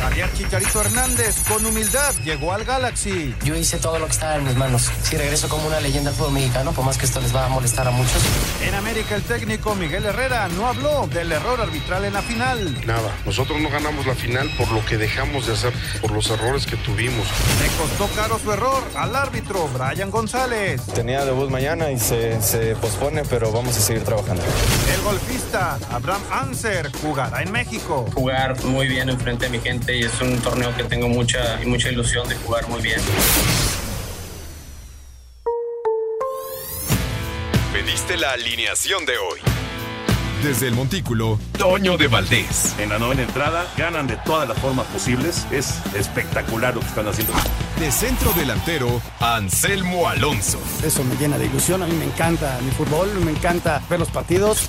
Javier Chicharito Hernández, con humildad, llegó al Galaxy. Yo hice todo lo que estaba en mis manos. Si regreso como una leyenda del fútbol mexicano, por más que esto les va a molestar a muchos. En América, el técnico Miguel Herrera no habló del error arbitral en la final. Nada, nosotros no ganamos la final por lo que dejamos de hacer, por los errores que tuvimos. Le costó caro su error al árbitro Brian González. Tenía debut mañana y se, se pospone, pero vamos a seguir trabajando. El golfista Abraham Anser jugará en México. Jugar muy bien enfrente de mi gente y es un torneo que tengo mucha y mucha ilusión de jugar muy bien. Pediste la alineación de hoy. Desde el Montículo, Toño de Valdés. En la novena entrada, ganan de todas las formas posibles. Es espectacular lo que están haciendo. De centro delantero, Anselmo Alonso. Eso me llena de ilusión. A mí me encanta mi fútbol, me encanta ver los partidos.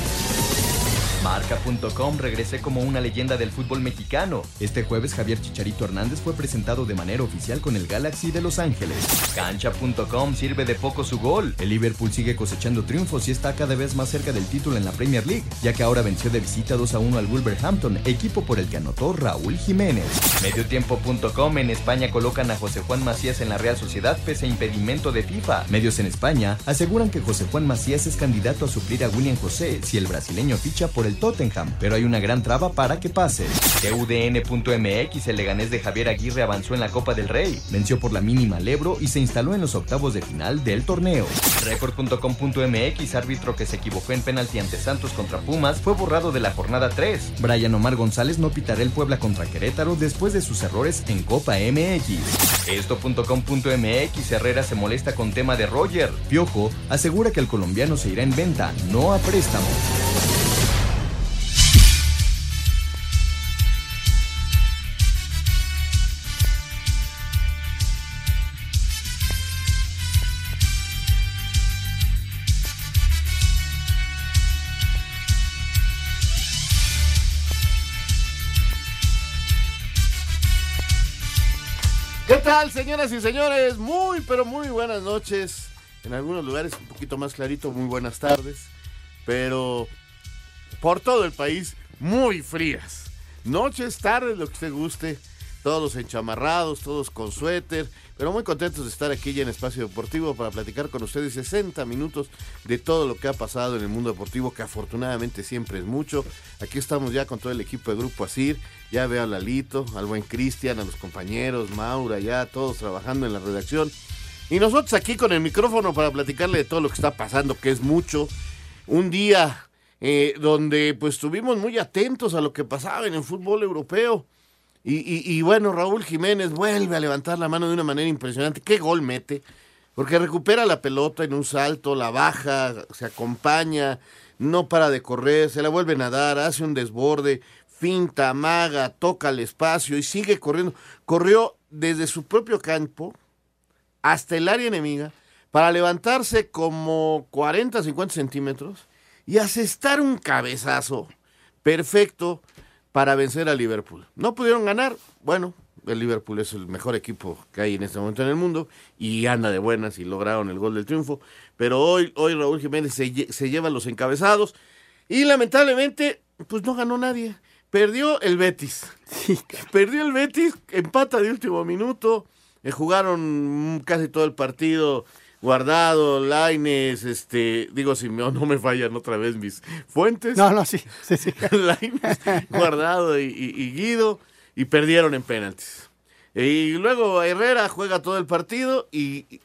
Marca.com regrese como una leyenda del fútbol mexicano. Este jueves Javier Chicharito Hernández fue presentado de manera oficial con el Galaxy de Los Ángeles. Cancha.com sirve de poco su gol. El Liverpool sigue cosechando triunfos y está cada vez más cerca del título en la Premier League, ya que ahora venció de visita 2 a 1 al Wolverhampton, equipo por el que anotó Raúl Jiménez. Mediotiempo.com en España colocan a José Juan Macías en la Real Sociedad pese a impedimento de FIFA. Medios en España aseguran que José Juan Macías es candidato a suplir a William José si el brasileño ficha por el Tottenham, pero hay una gran traba para que pase. UDN.mx, el Leganés de Javier Aguirre avanzó en la Copa del Rey, venció por la mínima al Ebro y se instaló en los octavos de final del torneo. Record.com.mx, árbitro que se equivocó en penalti ante Santos contra Pumas, fue borrado de la jornada 3. Brian Omar González no pitará el Puebla contra Querétaro después de sus errores en Copa MX. Esto.com.mx, Herrera se molesta con tema de Roger. Piojo asegura que el colombiano se irá en venta, no a préstamo. Señoras y señores? Muy, pero muy buenas noches. En algunos lugares un poquito más clarito, muy buenas tardes. Pero por todo el país, muy frías. Noches, tardes, lo que usted guste. Todos enchamarrados, todos con suéter. Pero muy contentos de estar aquí ya en Espacio Deportivo para platicar con ustedes 60 minutos de todo lo que ha pasado en el mundo deportivo, que afortunadamente siempre es mucho. Aquí estamos ya con todo el equipo de Grupo Asir. Ya veo a Lalito, al buen Cristian, a los compañeros, Maura, ya todos trabajando en la redacción. Y nosotros aquí con el micrófono para platicarle de todo lo que está pasando, que es mucho. Un día eh, donde pues estuvimos muy atentos a lo que pasaba en el fútbol europeo. Y, bueno, Raúl Jiménez vuelve a levantar la mano de una manera impresionante. ¿Qué gol mete? Porque recupera la pelota en un salto, la baja, se acompaña, no para de correr, se la vuelve a dar, hace un desborde, finta, maga, toca el espacio y sigue corriendo. Corrió desde su propio campo hasta el área enemiga para levantarse como 40, 50 centímetros y asestar un cabezazo perfecto para vencer a Liverpool. No pudieron ganar, bueno, el Liverpool es el mejor equipo que hay en este momento en el mundo y anda de buenas y lograron el gol del triunfo, pero hoy, hoy Raúl Jiménez se, se lleva los encabezados y lamentablemente pues no ganó nadie. Perdió el Betis. Sí. Perdió el Betis, empata de último minuto. Eh, jugaron casi todo el partido Guardado, Laines, este, digo, si no, no me fallan otra vez mis fuentes. No, no, sí, sí, sí. Laines, Guardado y, y, y, Guido, y perdieron en penaltis. Y luego Herrera juega todo el partido y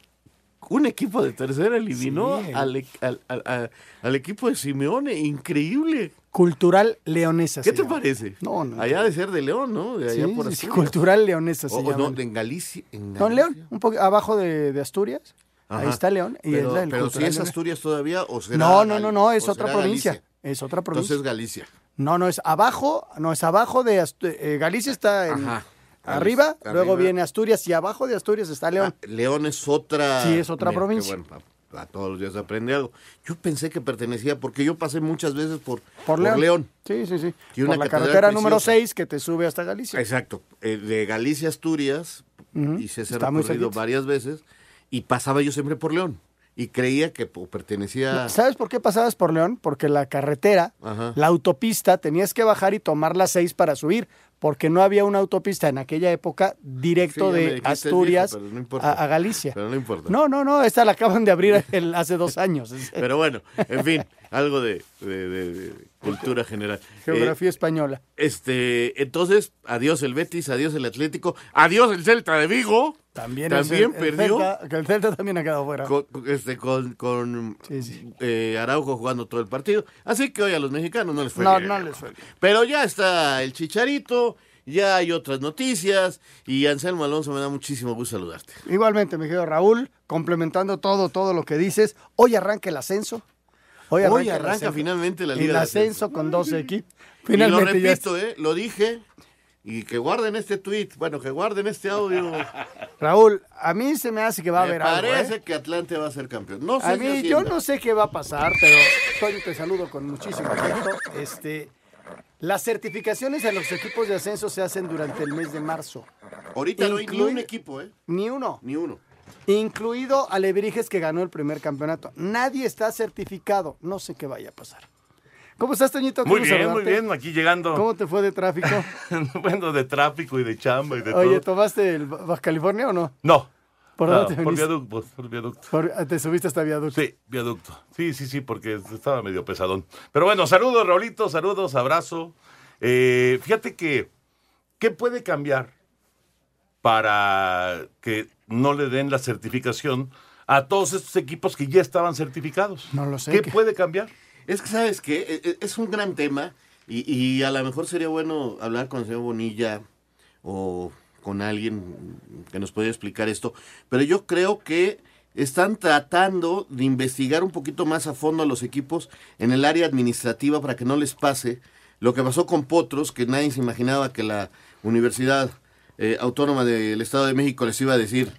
un equipo de tercera eliminó Sí. al, e- al- al- a- al equipo de Simeone. Increíble. Cultural leonesa. ¿Qué se te llama. parece? No, no. Allá de ser de León, ¿no? De allá Sí, por sí, cultural leonesa se O- llama. no, en Galicia. En No, en Galicia. León, un poco abajo de, de Asturias. Ahí está León. Y pero es la del pero si es. Asturias todavía o será No, no, no, no, es otra provincia. Galicia? Es otra provincia. Entonces Galicia. No, no, es abajo, no, es abajo de eh, Galicia está en- Ajá. arriba, luego viene Asturias y abajo de Asturias está León. Ah, León es otra. Sí, es otra Mira, provincia. bueno, a, a todos los días aprende algo. Yo pensé que pertenecía, porque yo pasé muchas veces por, por León. Sí, sí, sí. Y por la carretera número preciosa. 6 que te sube hasta Galicia. Exacto. Eh, de Galicia a Asturias, Ujú. hice ese Está recorrido varias veces y pasaba yo siempre por León. Y creía que po- pertenecía. ¿Sabes por qué pasabas por León? Porque la carretera, Ajá. la autopista, tenías que bajar y tomar la 6 para subir, porque no había una autopista en aquella época directo Sí, de Asturias viejo, pero no importa. a, a Galicia. Pero no importa. No, no, no, esta la acaban de abrir el- hace dos años. Pero bueno, en fin, algo de, de- de- de cultura general. Geografía española. Este, entonces, adiós el Betis, adiós el Atlético, adiós el Celta de Vigo. También, También el, el perdió. Celta, que el Celta también ha quedado fuera. Con, con- este, con, con Sí, sí. eh, Araujo jugando todo el partido. Así que hoy a los mexicanos no les fue No, bien. no les fue bien. Pero ya está el Chicharito, ya hay otras noticias y Anselmo Alonso me da muchísimo gusto saludarte. Igualmente, mi querido Raúl, complementando todo, todo lo que dices, hoy arranca el ascenso. Hoy arranca, Hoy el arranca ascenso. finalmente la El Liga de ascenso con 12 equipos. Y lo repito, eh, lo dije y que guarden este tweet, bueno, que guarden este audio. Raúl, a mí se me hace que va a Me haber algo. parece ¿eh? que Atlante va a ser campeón. No sé A mí, yo no sé qué va a pasar, pero Toño, te saludo con muchísimo afecto. Este, las certificaciones a los equipos de ascenso se hacen durante el mes de marzo. Ahorita no hay ni un equipo, ¿eh? Ni uno. Ni uno. Incluido Alebrijes que ganó el primer campeonato. Nadie está certificado. No sé qué vaya a pasar. ¿Cómo estás, Toñito? Muy bien, muy bien, aquí llegando. ¿Cómo te fue de tráfico? bueno, de tráfico y de chamba y de Oye, todo. ¿tomaste el Baja California o no? No. ¿Por no, dónde te por viaducto, por viaducto. Por- ah, te subiste hasta viaducto. Sí, viaducto. Sí, sí, sí, porque estaba medio pesadón. Pero bueno, saludos, Raulito, saludos, abrazo. Eh, fíjate que, ¿qué puede cambiar para que no le den la certificación a todos estos equipos que ya estaban certificados? No lo sé. ¿Qué puede cambiar? Es que, ¿sabes qué? E- e- Es un gran tema y, y a lo mejor sería bueno hablar con el señor Bonilla o con alguien que nos pueda explicar esto, pero yo creo que están tratando de investigar un poquito más a fondo a los equipos en el área administrativa para que no les pase lo que pasó con Potros, que nadie se imaginaba que la Universidad eh, Autónoma del Estado de México les iba a decir,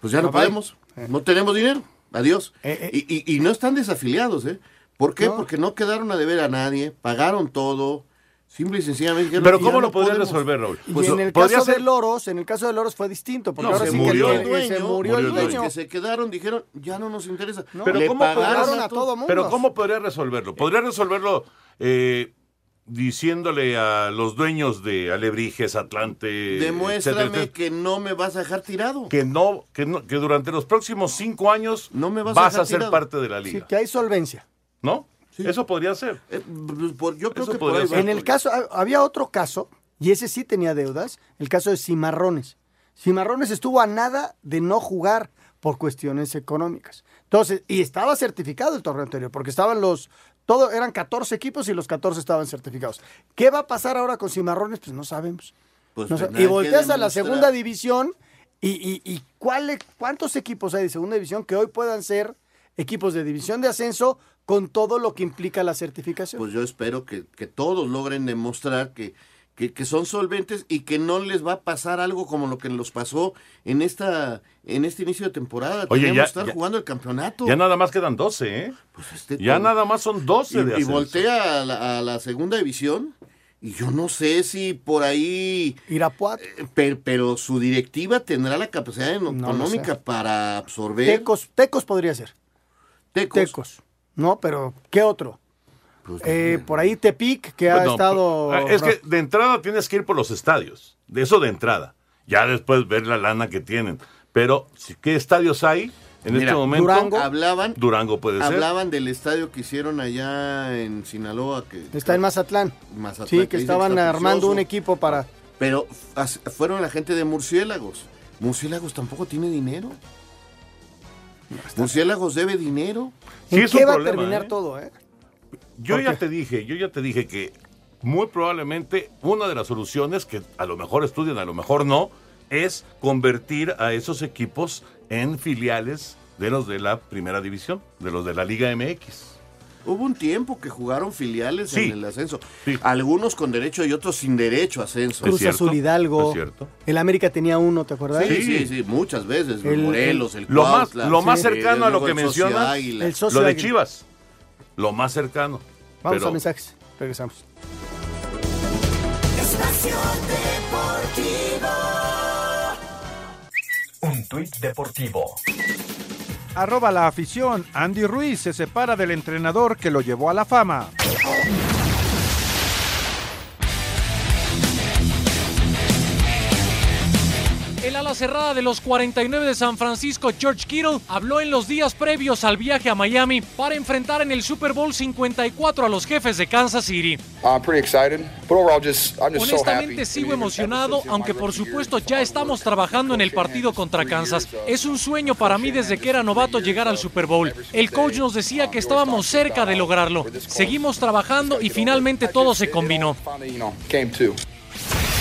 pues ya no Bye, bye. podemos, no tenemos dinero, adiós. Eh, eh. Y, y- y no están desafiliados, ¿eh? ¿Por qué? No. Porque no quedaron a deber a nadie, pagaron todo, simple y sencillamente. dijeron, Pero "Ya ¿cómo no lo podrían podemos". resolver, Raúl? Y Pues, en el caso de Loros, en el caso de Loros fue distinto, porque No, ahora se sí murió que dueño, se murió, murió el el Los dueño. que se quedaron dijeron, ya no nos interesa. No. Pero Le ¿cómo a a todo todo mundo. Pero ¿cómo podría resolverlo? ¿Podría resolverlo eh, diciéndole a los dueños de Alebrijes, Atlante, Demuéstrame etcétera, etcétera, que no me vas a dejar tirado. que no, que no, que durante los próximos cinco años No me vas a vas a, dejar ser tirado. parte de la Sí, liga, que hay solvencia. ¿no? Eso podría ser. Eh, por- yo creo Eso que por podría ahí ser. En el caso, ha- había otro caso, y ese sí tenía deudas, el caso de Cimarrones. Cimarrones estuvo a nada de no jugar por cuestiones económicas. Entonces, y estaba certificado el torneo anterior, porque estaban los, todo, eran 14 equipos y los 14 estaban certificados. ¿Qué va a pasar ahora con Cimarrones? Pues no sabemos. Pues No y volteas a la segunda división y, y- y ¿cuál- cuántos equipos hay de segunda división que hoy puedan ser equipos de división de ascenso con todo lo que implica la certificación? Pues yo espero que, que todos logren demostrar que, que, que son solventes y que no les va a pasar algo como lo que nos pasó en esta en este inicio de temporada. Oye, Teníamos ya- que estar ya- jugando el campeonato. Ya nada más quedan 12, ¿eh? Pues este Ya con- nada más son 12 de y, y ascenso. voltea a la, a la segunda división y yo no sé si por ahí Irapuato. eh, per- pero, su directiva tendrá la capacidad No económica sé. para absorber Tecos, Tecos podría ser. Tecos. Tecos. No, pero ¿qué otro? Pues, Eh, por ahí Tepic, que ha no, estado... eh, Es que de entrada tienes que ir por los estadios. De eso de entrada. Ya después ver la lana que tienen. Pero, ¿qué estadios hay en Mira, este momento? Durango. hablaban Durango puede ser. hablaban del estadio que hicieron allá en Sinaloa que Está en Mazatlán. Mazatlán, Sí, que estaban armando precioso. un equipo para... Pero fueron la gente de Murciélagos. Murciélagos tampoco tiene dinero. Murciélagos debe dinero. Sí, ¿En es qué un va problema, a terminar ¿eh? todo, eh? Yo ¿Por ya qué? te dije, yo ya te dije que muy probablemente una de las soluciones que a lo mejor estudian, a lo mejor no, es convertir a esos equipos en filiales de los de la primera división, de los de la Liga MX. Hubo un tiempo que jugaron filiales Sí. en el ascenso. Algunos con derecho y otros sin derecho a ascenso. Cruz Azul Hidalgo. es cierto. El América tenía uno, ¿te acuerdas? Sí, sí, sí, muchas veces. El- Morelos, el, Lo más, lo más sí, cercano a lo que mencionas. El socio lo de Águila. Chivas. Lo más cercano. Vamos Pero a mensajes. Regresamos. Espacio Deportivo. Un tuit deportivo. Arroba la afición. Andy Ruiz se separa del entrenador que lo llevó a la fama. Cerrada de los 49 de San Francisco, George Kittle, habló en los días previos al viaje a Miami para enfrentar en el Super Bowl 54 a los jefes de Kansas City. I'm pretty excited, but overall, just I'm just so Honestamente sigo emocionado, aunque por supuesto ya estamos trabajando en el partido contra Kansas. Es un sueño para mí desde que era novato llegar al Super Bowl. El coach nos decía que estábamos cerca de lograrlo. Seguimos trabajando y finalmente todo se combinó.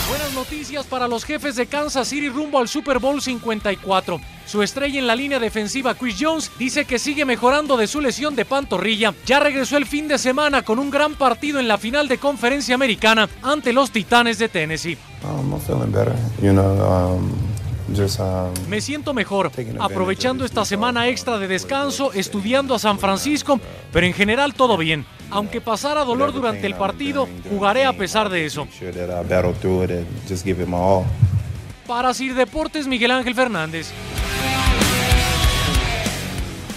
Buenas noticias para los jefes de Kansas City rumbo al Super Bowl 54. Su estrella en la línea defensiva, Chris Jones, dice que sigue mejorando de su lesión de pantorrilla. Ya regresó el fin de semana con un gran partido en la final de conferencia americana ante los Titanes de Tennessee. Um, know, um, um, Me siento mejor, aprovechando esta semana extra de descanso, estudiando a San Francisco, pero en general todo bien. Aunque pasara dolor durante el partido, jugaré a pesar de eso. Para Sir Deportes, Miguel Ángel Fernández.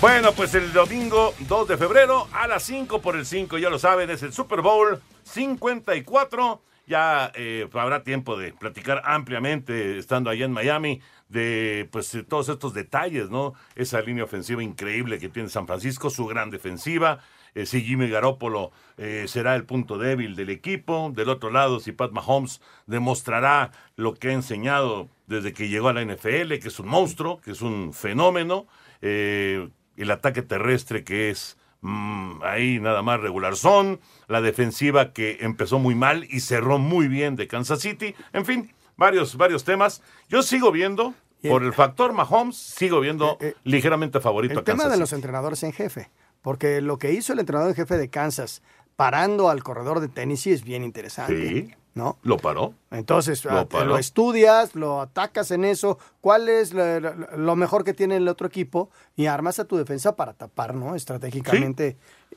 Bueno, pues el domingo 2 de febrero a las 5 por el 5, ya lo saben, es el Super Bowl 54. Ya eh, habrá tiempo de platicar ampliamente, estando allá en Miami, de pues de todos estos detalles, ¿no? Esa línea ofensiva increíble que tiene San Francisco, su gran defensiva. Eh, si Jimmy Garoppolo eh, será el punto débil del equipo. Del otro lado, si Pat Mahomes demostrará lo que ha enseñado desde que llegó a la NFL, que es un monstruo, que es un fenómeno. eh, el ataque terrestre que es mm, ahí nada más regular son, la defensiva que empezó muy mal y cerró muy bien de Kansas City, en fin, varios, varios temas. Yo sigo viendo, por el factor Mahomes, sigo viendo ligeramente favorito El a Kansas tema de City. los entrenadores en jefe, porque lo que hizo el entrenador en jefe de Kansas parando al corredor de Tennessee es bien interesante. Sí, ¿no? lo paró. Entonces, Lo ah, paró. lo estudias, lo atacas en eso, cuál es lo, lo- lo mejor que tiene el otro equipo y armas a tu defensa para tapar, ¿no? Estratégicamente.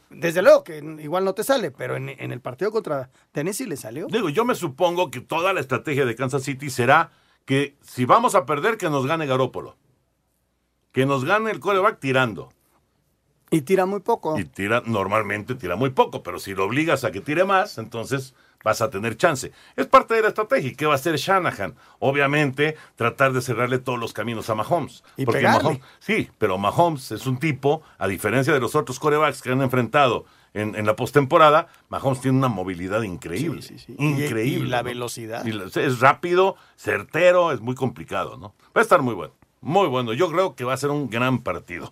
Desde luego que igual no te sale, pero en, en el partido contra Tennessee le salió. Digo, yo me supongo que toda la estrategia de Kansas City será que si vamos a perder, que nos gane Garópolo. Que nos gane el coreback tirando. Y tira muy poco. Y tira, normalmente tira muy poco, pero si lo obligas a que tire más, entonces vas a tener chance. Es parte de la estrategia. ¿Y qué va a hacer Shanahan? Obviamente, tratar de cerrarle todos los caminos a Mahomes. Y Porque pegarle. Mahomes- sí, pero Mahomes es un tipo, a diferencia de los otros corebacks que han enfrentado en, en la postemporada, Mahomes tiene una movilidad increíble. Increíble. Y- y la ¿no? velocidad. Y la- es rápido, certero, es muy complicado, ¿no? Va a estar muy bueno. Muy bueno. Yo creo que va a ser un gran partido.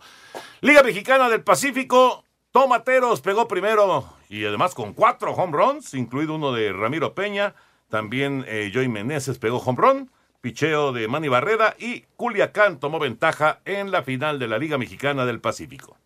Liga Mexicana del Pacífico. Tomateros pegó primero y además con cuatro home runs, incluido uno de Ramiro Peña. También eh, Joey Meneses pegó home run. Picheo de Manny Barreda y Culiacán tomó ventaja en la final de la Liga Mexicana del Pacífico.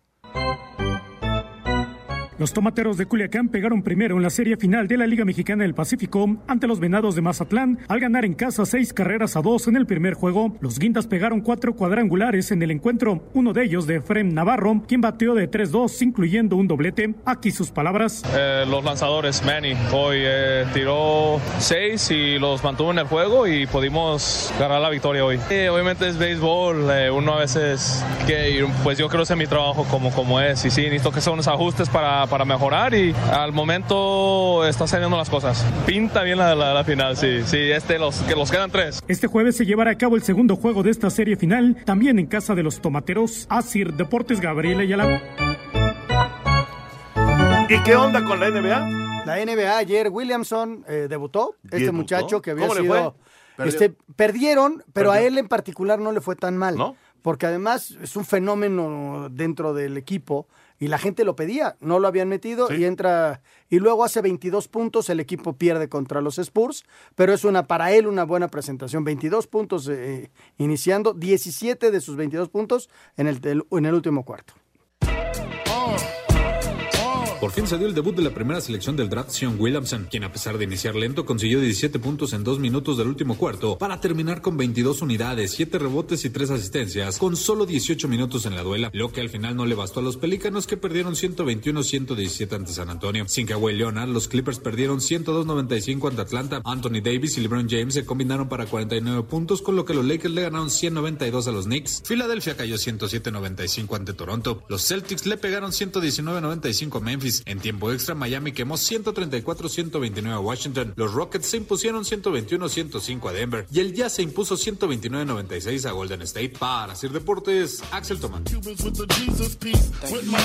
Los tomateros de Culiacán pegaron primero en la serie final de la Liga Mexicana del Pacífico ante los Venados de Mazatlán al ganar en casa seis carreras a dos en el primer juego. Los Guindas pegaron cuatro cuadrangulares en el encuentro, uno de ellos de Efrem Navarro, quien bateó de 3-2, incluyendo un doblete. Aquí sus palabras. Eh, los lanzadores, Manny, hoy eh, tiró seis y los mantuvo en el juego y pudimos ganar la victoria hoy. Eh, obviamente es béisbol, eh, uno a veces, que, pues yo creo que ese es mi trabajo como, como es y sí, necesito que son unos ajustes para, para mejorar y al momento está saliendo las cosas. Pinta bien la, la, la final, sí, sí, este, los, que los quedan tres. Este jueves se llevará a cabo el segundo juego de esta serie final, también en casa de los tomateros. Asir Deportes Gabriel Ayala. ¿Y qué onda con la NBA? La NBA ayer, Williamson eh, debutó, este Debutó. muchacho que había ¿Cómo le sido... fue? Este, perdieron, pero a él en particular no le fue tan mal. porque además es un fenómeno dentro del equipo y la gente lo pedía, no lo habían metido y entra y luego hace 22 puntos, el equipo pierde contra los Spurs, pero es una para él una buena presentación, 22 puntos eh, iniciando, 17 de sus 22 puntos en el, en el último cuarto. Por fin se dio el debut de la primera selección del draft, Sean Williamson, quien a pesar de iniciar lento consiguió 17 puntos en dos minutos del último cuarto para terminar con 22 unidades, 7 rebotes y 3 asistencias, con solo 18 minutos en la duela, lo que al final no le bastó a los Pelícanos que perdieron 121-117 ante San Antonio. Sin Kawhi Leonard, los Clippers perdieron 102-95 ante Atlanta. Anthony Davis y LeBron James se combinaron para 49 puntos, con lo que los Lakers le ganaron 192 a los Knicks. Filadelfia cayó 107-95 ante Toronto. Los Celtics le pegaron 119-95 a Memphis. En tiempo extra, Miami quemó 134-129 a Washington. Los Rockets se impusieron 121-105 a Denver. Y el Jazz se impuso 129-96 a Golden State. Para Sir Deportes, Axel Tomán.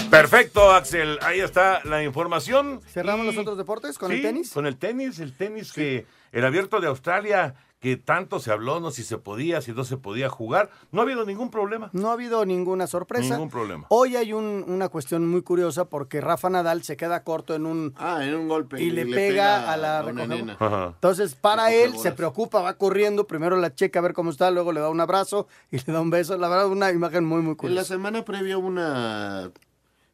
Perfecto, Axel. Ahí está la información. ¿Cerramos los otros deportes con el tenis? Con el tenis, el tenis que el abierto de Australia, que tanto se habló, no si se podía, si no se podía jugar. No ha habido ningún problema. No ha habido ninguna sorpresa. Ningún problema. Hoy hay un- una cuestión muy curiosa porque Rafa Nadal se queda corto en un, Ah, en un golpe. y le, pega, a la una recoge- nena. Ajá. Entonces, para Recoge él, se preocupa, va corriendo, primero la checa a ver cómo está, luego le da un abrazo y le da un beso. La verdad, una imagen muy, muy En la curiosa. semana previa hubo una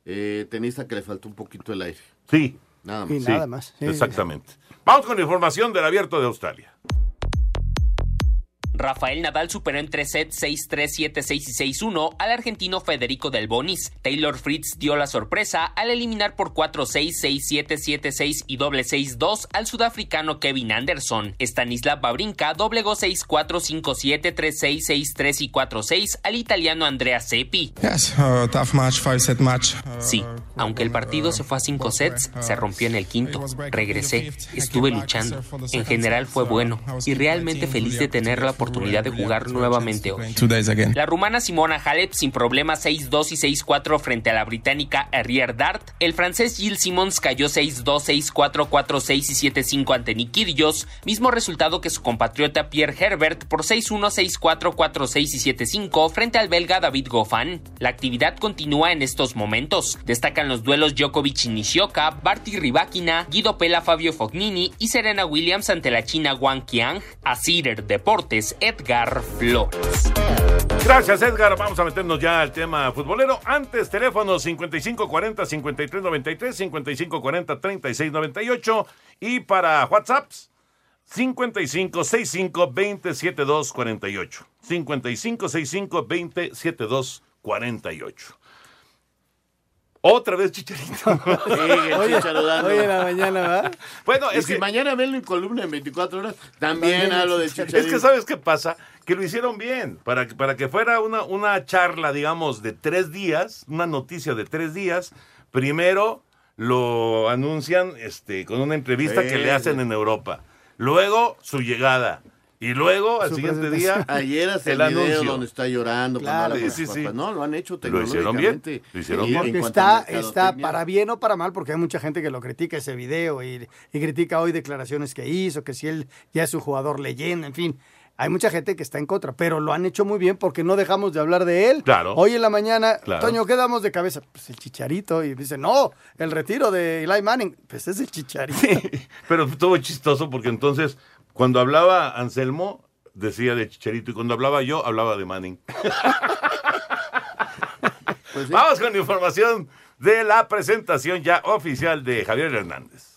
eh, tenista que le faltó un poquito el aire. Sí. Nada Y más. Sí, nada más. Sí, Exactamente. Vamos con información del abierto de Australia. Rafael Nadal superó en 3 sets 6-3, 7-6 y 6-1 al argentino Federico Del Bonis. Taylor Fritz dio la sorpresa al eliminar por 4-6, 6-7, 7-6 y doble 6-2 al sudafricano Kevin Anderson. Stanislav Babrinka doblegó 6-4, 5-7, 3-6, 6-3 y 4-6 al italiano Andrea Seppi. Yes, uh, tough match, five set match. Uh, Sí, aunque el partido se fue a 5 sets, se rompió en el quinto. Regresé, estuve luchando. En general fue bueno y realmente feliz de tener la oportunidad de jugar nuevamente hoy. La rumana Simona Halep sin problemas 6-2 y 6-4 frente a la británica Arrière Dart. El francés Gilles Simons cayó 6-2, 6-4, 4-6 y 7-5 ante Kyrgios, mismo resultado que su compatriota Pierre Herbert por 6-1, 6-4, 4-6 y 7-5 frente al belga David Goffin. La actividad continúa en estos momentos. Destacan los duelos Djokovic y Nishioka, Barty Ribakina, Guido Pella, Fabio Fognini y Serena Williams ante la china Wang Qiang. A Cider Deportes, Edgar Flores. Gracias, Edgar. Vamos a meternos ya al tema futbolero. Antes, teléfono 5540-5393, 5540-3698. Y para WhatsApps, 5565-207248. 5565-207248. Otra vez, Chicharito. Chicharo dando. hoy en la mañana, ¿verdad? Bueno, Y es si que, mañana ven en columna en 24 horas, también, hablo de Chicharito. es que ¿sabes qué pasa? Que lo hicieron bien. Para, que- para que fuera una, una charla, digamos, de tres días, una noticia de tres días, primero lo anuncian este, con una entrevista Sí, que le hacen sí. en Europa. Luego su llegada. Y luego, al siguiente día, Ayer hace el el, video anuncio. donde está llorando. Claro, sí, sí, sí. No, lo han hecho Lo hicieron bien, tecnológicamente. lo hicieron bien. está, está para bien o para mal, porque hay mucha gente que lo critica ese video y, y critica hoy declaraciones que hizo, que si él ya es un jugador leyenda, en fin. Hay mucha gente que está en contra, pero lo han hecho muy bien porque no dejamos de hablar de él. Claro. Hoy en la mañana, Claro. Toño, ¿qué damos de cabeza? Pues el chicharito. Y dice, no, el retiro de Eli Manning. Pues es el chicharito. Pero estuvo chistoso porque entonces, cuando hablaba Anselmo, decía de Chicharito. Y cuando hablaba yo, hablaba de Manning. Pues sí. Vamos con información de la presentación ya oficial de Javier Hernández.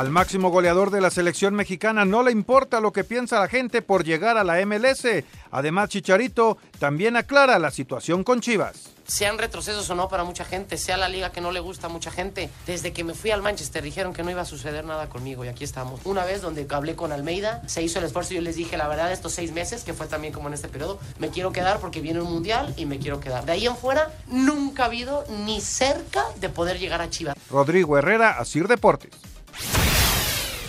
Al máximo goleador de la selección mexicana no le importa lo que piensa la gente por llegar a la MLS. Además, Chicharito también aclara la situación con Chivas. Sean retrocesos o no para mucha gente, sea la liga que no le gusta a mucha gente. Desde que me fui al Manchester dijeron que no iba a suceder nada conmigo y aquí estamos. Una vez donde hablé con Almeida, se hizo el esfuerzo y yo les dije, la verdad, estos seis meses, que fue también como en este periodo, me quiero quedar porque viene un mundial y me quiero quedar. De ahí en fuera, nunca ha habido ni cerca de poder llegar a Chivas. Rodrigo Herrera, Asir Deportes.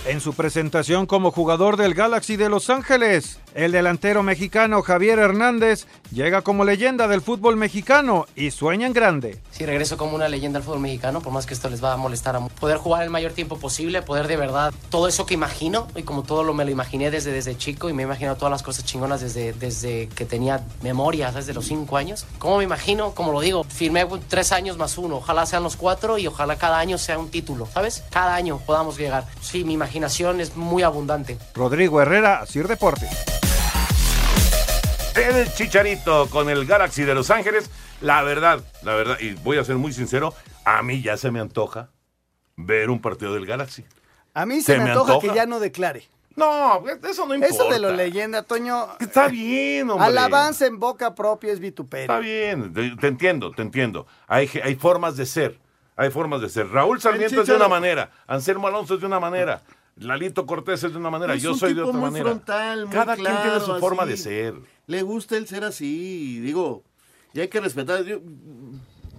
En su presentación como jugador del Galaxy de Los Ángeles, el delantero mexicano Javier Hernández llega como leyenda del fútbol mexicano y sueña en grande. Sí, regreso como una leyenda al fútbol mexicano, por más que esto les va a molestar a poder jugar el mayor tiempo posible, poder de verdad todo eso que imagino y como todo lo me lo imaginé desde, desde chico y me he imaginado todas las cosas chingonas desde, desde que tenía memoria, desde los cinco años. ¿Cómo me imagino? Como lo digo, firmé tres años más uno, ojalá sean los cuatro y ojalá cada año sea un título, ¿sabes? Cada año podamos llegar. Sí, mi imaginación es muy abundante. Rodrigo Herrera, Asir Deportes. El Chicharito con el Galaxy de Los Ángeles. La verdad, la verdad, y voy a ser muy sincero, a mí ya se me antoja ver un partido del Galaxy. A mí se, Se me, me antoja, antoja. que ya no declare. No, eso no importa. Eso de lo leyenda, Toño. Está bien, hombre. Alabanza en boca propia es vituperio. Está bien, te, entiendo, te entiendo. Hay, formas de ser, hay formas de ser. Raúl Sarmiento es de una manera, Anselmo Alonso es de una manera, Lalito Cortés es de una manera, Es yo un soy de otra muy manera. frontal, muy Cada quien tiene su forma de ser. Le gusta el ser así, digo, y hay que respetar.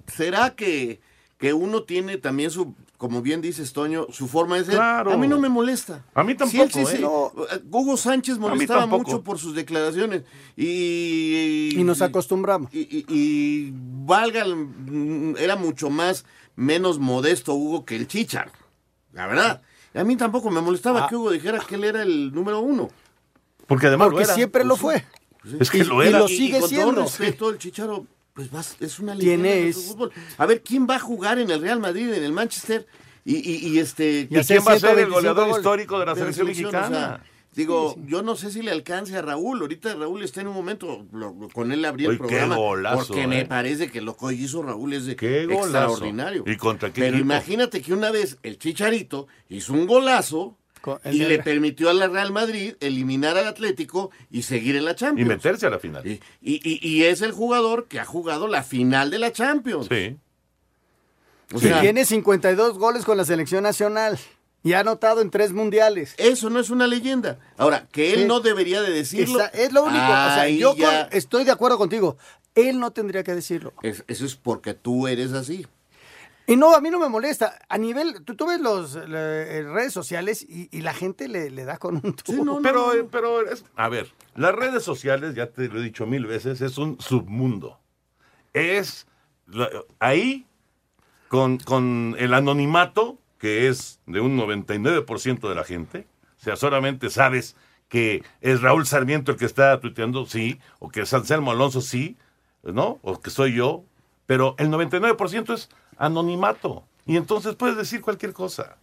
¿Será que, que uno tiene también su, como bien dices, Toño, su forma de ser? Claro. A mí no me molesta. A mí Sí, él tampoco, sí, ¿eh? sí. Hugo Sánchez molestaba mucho por sus declaraciones. Y, Y nos acostumbramos. y, y- y valga, mm, era mucho más, menos modesto Hugo que el Chichar. La verdad. A mí tampoco me molestaba Ah. que Hugo dijera que él era el número uno. Porque además Porque lo era. siempre lo Pues. Es que Y- lo y era. lo Y- y sigue con siendo. todo respeto, el Chicharo, pues vas- es una ¿Quién leyenda del es? fútbol. A ver, ¿quién va a jugar en el Real Madrid, en el Manchester? Y, y, y este... ¿Y quién va a ser el goleador histórico de la de selección o mexicana? sea, digo, yo no sé si le alcance a Raúl. Ahorita Raúl está en un momento, lo- con él abrí el qué programa. golazo, porque eh. me parece que lo que hizo Raúl es de Qué extraordinario. ¿Y contra qué Pero equipo? imagínate que una vez el Chicharito hizo un golazo y le permitió a la Real Madrid eliminar al Atlético y seguir en la Y Champions. meterse a la final. Y, y- y- y es el jugador que ha jugado la final de la Champions. Sí. O Y sea, tiene 52 goles con la selección nacional. Y ha anotado en tres mundiales. eso no es una leyenda. Ahora, que él Sí. no debería de decirlo. Esa- es lo único. o sea, yo con- estoy de acuerdo contigo. Él no tendría que decirlo. es- eso es porque tú eres así. Y no, a mí no me molesta. A nivel, tú, tú ves los eh, redes sociales y, y la gente le, le da con un tubo. pero, eh, pero es, a ver, las redes sociales, ya te lo he dicho mil veces, es un submundo. Es la- ahí con, con el anonimato, que es de un 99% de la gente, o sea, solamente sabes que es Raúl Sarmiento el que está tuiteando, sí, o que es Anselmo Alonso, sí, ¿no? O que soy yo, pero el 99% es anonimato. Y entonces puedes decir cualquier cosa.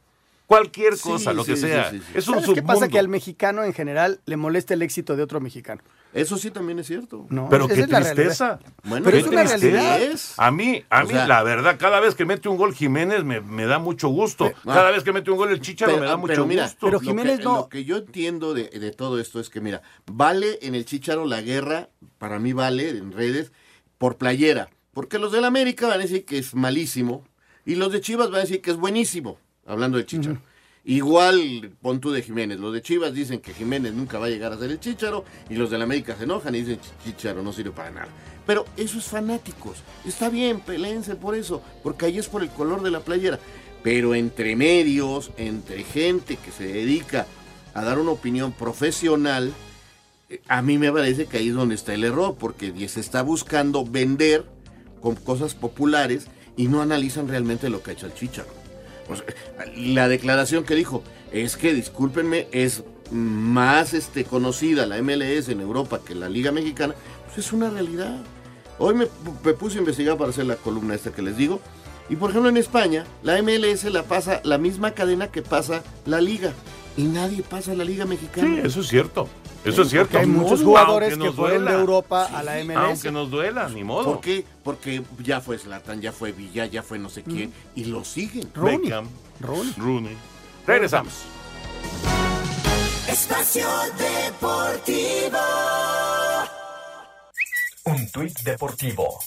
Cualquier Sí, cosa, lo que sí, sea. sí, sí. Es un ¿Sabes qué pasa? Que al mexicano en general le molesta el éxito de otro mexicano. Eso sí también es cierto. No, Pero qué tristeza. Bueno, pero Qué es una tristeza. realidad. A mí, a O mí, sea- la verdad, cada vez que mete un gol Jiménez me, me da mucho gusto. cada vez que mete un gol el Chicharo me da ah, mucho pero mira, gusto. lo que- Lo que yo entiendo de, de todo esto es que, mira, vale en el Chicharo la guerra, para mí vale en redes, por playera. Porque los del América van a decir que es malísimo y los de Chivas van a decir que es buenísimo, hablando de Chicharo. Igual pon tú de Jiménez. Los de Chivas dicen que Jiménez nunca va a llegar a ser el Chicharo y los del América se enojan y dicen Chicharo no sirve para nada. Pero eso es fanáticos. Está bien, peleense por eso, porque ahí es por el color de la playera. Pero entre medios, entre gente que se dedica a dar una opinión profesional, eh, a mí me parece que ahí es donde está el error, porque se está buscando vender con cosas populares y no analizan realmente lo que ha hecho el Chicharo. La declaración que dijo es que, discúlpenme, es más este, conocida la MLS en Europa que la Liga Mexicana, pues es una realidad. Hoy me, me puse a investigar para hacer la columna esta que les digo. Y por ejemplo en España, la MLS la pasa la misma cadena que pasa la Liga. Y nadie pasa la Liga Mexicana. Sí, eso es cierto. Eso es porque cierto. hay muchos jugadores que fueron de duela. Europa a la MLS. Aunque nos duela, ni modo. ¿Por qué? Porque ya fue Zlatan, ya fue Villa, ya fue no sé quién. Y lo siguen. Beckham, Rooney. Regresamos. Espacio Deportivo. Un tuit deportivo.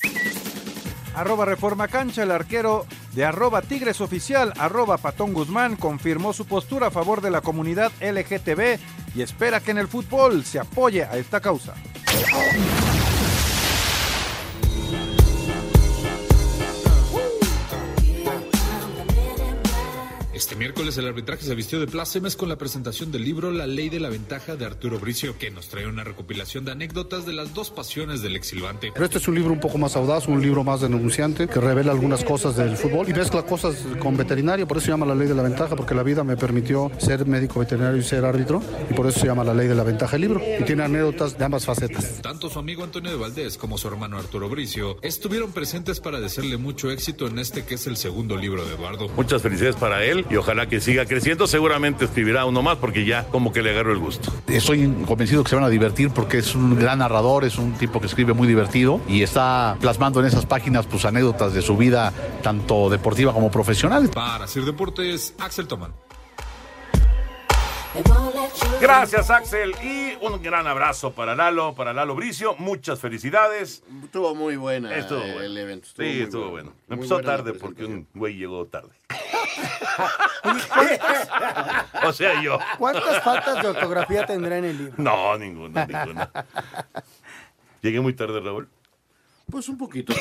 Arroba Reforma Cancha, el arquero de arroba Tigres Oficial, arroba Patón Guzmán, confirmó su postura a favor de la comunidad LGTB y espera que en el fútbol se apoye a esta causa. Este miércoles el arbitraje se vistió de plácemes con la presentación del libro La Ley de la Ventaja de Arturo Bricio, que nos trae una recopilación de anécdotas de las dos pasiones del exsilvante. Pero este es un libro un poco más audaz, un libro más denunciante, que revela algunas cosas del fútbol y mezcla cosas con veterinario, por eso se llama La Ley de la Ventaja, porque la vida me permitió ser médico veterinario y ser árbitro, y por eso se llama La Ley de la Ventaja el libro, y tiene anécdotas de ambas facetas. Tanto su amigo Antonio de Valdés como su hermano Arturo Bricio estuvieron presentes para desearle mucho éxito en este que es el segundo libro de Eduardo. Muchas felicidades para él y ojalá que siga creciendo. Seguramente escribirá uno más porque ya como que le agarró el gusto. Estoy convencido que se van a divertir porque es un gran narrador, es un tipo que escribe muy divertido y está plasmando en esas páginas pues anécdotas de su vida tanto deportiva como profesional. Para Sir Deportes, Axel Toman. Gracias, Axel. Y un gran abrazo para Lalo, para Lalo Bricio. Muchas felicidades. Estuvo muy buena Estuvo el bueno. evento. sí, estuvo bueno. Muy Empezó tarde porque un güey llegó tarde. ¿Cuántas, O sea, yo. cuántas faltas de ortografía tendrá en el libro? No, ninguna, ninguna. Llegué muy tarde, Raúl. Pues un poquito.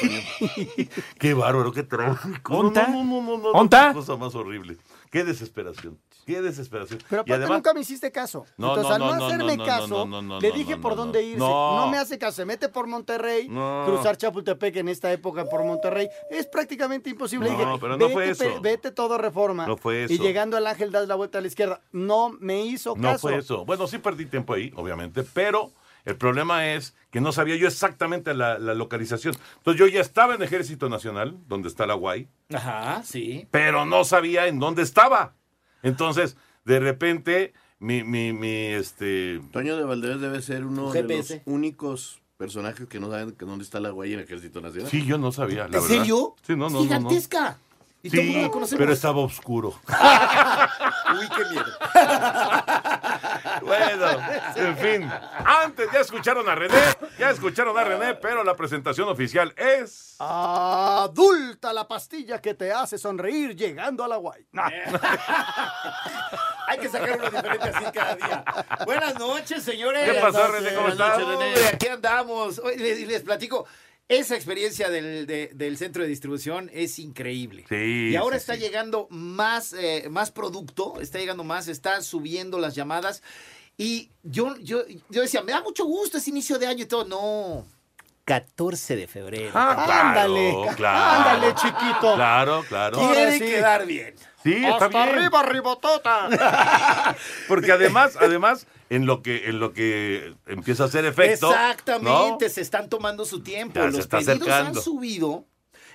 Qué bárbaro, qué trágico. ¿Onta? No, no, no, no, no, cosa más horrible. Qué desesperación. Qué desesperación. Pero y aparte además, nunca me hiciste caso. No, Entonces, no, al no, no, no, hacerme no, no, caso, no, no, no, le no, dije no, por no, dónde no. irse. No. No. me hace caso. Se mete por Monterrey, No. cruzar Chapultepec en esta época por Monterrey. Es prácticamente imposible. No, dije, pero no vete, fue eso. Vete todo reforma. No fue Y eso. llegando al Ángel das la vuelta a la izquierda. No me hizo No caso. fue eso. Bueno, sí perdí tiempo ahí, obviamente, pero el problema es que no sabía yo exactamente la, la localización. Entonces yo ya estaba en Ejército Nacional, donde está la Guay, Ajá, sí. pero no sabía en dónde estaba. Entonces, de repente, mi, mi, mi, este... Toño de Valdés debe ser uno de los únicos personajes que no saben que dónde está la guay en el Ejército Nacional. Sí, yo no sabía, la ¿En verdad. serio? Sí, no, no, no, no. Gigantesca. Y todo el mundo Sí, la conocemos. pero estaba oscuro. Uy, qué miedo. Bueno, en fin. Antes ya escucharon a René, ya escucharon a René, pero la presentación oficial es... Adulta la pastilla que te hace sonreír llegando a la guay. Hay que sacar uno diferente así cada día. Buenas noches, señores. ¿Qué pasó, René? ¿Cómo noches, estás? Aquí andamos. Hoy les, les platico. Esa experiencia del, de- del centro de distribución es increíble. Sí, y ahora sí, está sí. llegando más, eh, más producto, está llegando más, está subiendo las llamadas. Y yo, yo, yo decía, me da mucho gusto ese inicio de año y todo. No. 14 de febrero. Ah, claro, Ándale, claro. ándale, chiquito. Claro, claro. Quiere sí. quedar bien. Sí, está Hasta bien. arriba, ribotota. Porque además, además, en lo que, en lo que empieza a hacer efecto. Exactamente, se están tomando su tiempo. Ya se Los está pedidos acercando. han subido.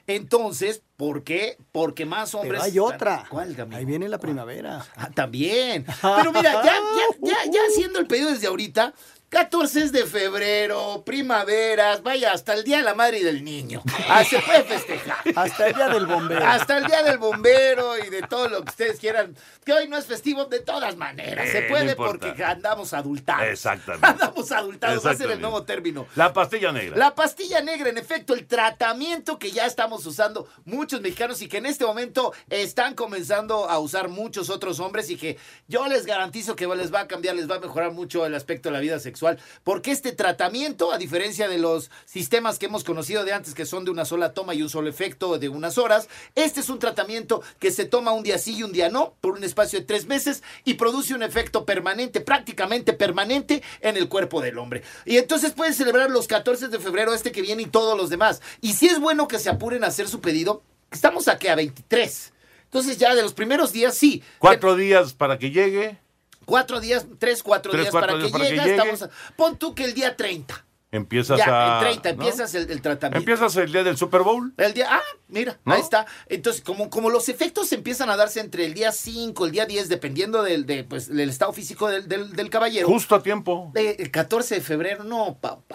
Entonces, ¿por qué? Porque más hombres. Pero hay otra. ¿Cuál? Ahí viene la primavera. Ah, también. Pero mira, ya, ya, ya, ya haciendo el pedido desde ahorita, 14 de febrero, primaveras, vaya, hasta el Día de la Madre y del Niño. Ah, se puede festejar. Hasta el día del bombero. Hasta el día del bombero y de todo lo que ustedes quieran. Que hoy no es festivo de todas maneras. Se Eh, puede porque andamos adultados. Exactamente. Andamos adultados. Va a ser el nuevo término. La pastilla negra. La pastilla negra, en efecto, el tratamiento que ya estamos usando muchos mexicanos y que en este momento están comenzando a usar muchos otros hombres y que yo les garantizo que les va a cambiar, les va a mejorar mucho el aspecto de la vida sexual, porque este tratamiento, a diferencia de los sistemas que hemos conocido de antes, que son de una sola toma y un solo efecto de unas horas, este es un tratamiento que se toma un día sí y un día no, por un espacio de tres meses y produce un efecto permanente, prácticamente permanente en el cuerpo del hombre. Y entonces pueden celebrar los 14 de febrero este que viene y todos los demás. Y si es bueno que se apuren a hacer su pedido, estamos aquí a 23. Entonces ya de los primeros días, sí. Cuatro días para que llegue. Cuatro días, tres, cuatro Tres, días cuatro para, días que para que llegue. llegue. Estamos a- pon tú que el día 30. Empiezas ya, a. el 30 ¿no? empiezas el, el tratamiento. Empiezas el día del Super Bowl. El día, ah, mira, ¿No? ahí está. Entonces, como, como los efectos empiezan a darse entre el día 5, el día 10, dependiendo del, de, pues, del estado físico del, del, del caballero. Justo a tiempo. Eh, el 14 de febrero, no, papá.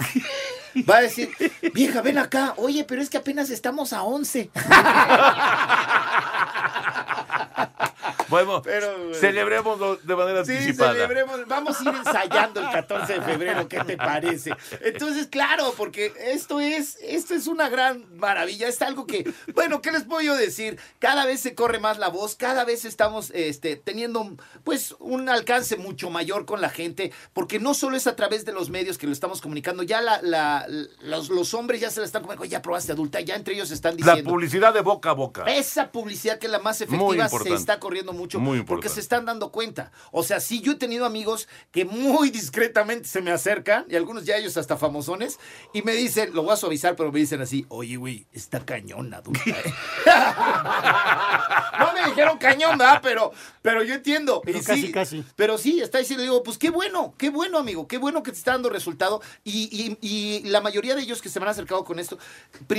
Va a decir, vieja, ven acá. Oye, pero es que apenas estamos a 11. Bueno, Pero, celebremos de manera Sí, anticipada. celebremos. Vamos a ir ensayando el 14 de febrero, ¿qué te parece? Entonces, claro, porque esto es, esto es una gran maravilla. Es algo que, bueno, ¿qué les puedo yo decir? Cada vez se corre más la voz, cada vez estamos este, teniendo pues un alcance mucho mayor con la gente, porque no solo es a través de los medios que lo estamos comunicando, ya la, la- los, los hombres ya se la están comunicando, ya probaste adulta, ya entre ellos están La diciendo. publicidad de boca a boca. Esa publicidad que es la más efectiva se está corriendo mucho Muy porque se están dando cuenta. O sea, sí, yo he tenido amigos que muy discretamente se me acercan y algunos ya ellos hasta famosones y me dicen, lo voy a suavizar, pero me dicen así, oye, güey, está cañón adulta. ¿eh?". no me dijeron cañón, ¿verdad? Pero, pero yo entiendo. Pero Y casi, sí, casi. Pero sí, está diciendo, digo, pues qué bueno, qué bueno, amigo, qué bueno que te está dando resultado. Y, y- y la mayoría de ellos que se me han acercado con esto,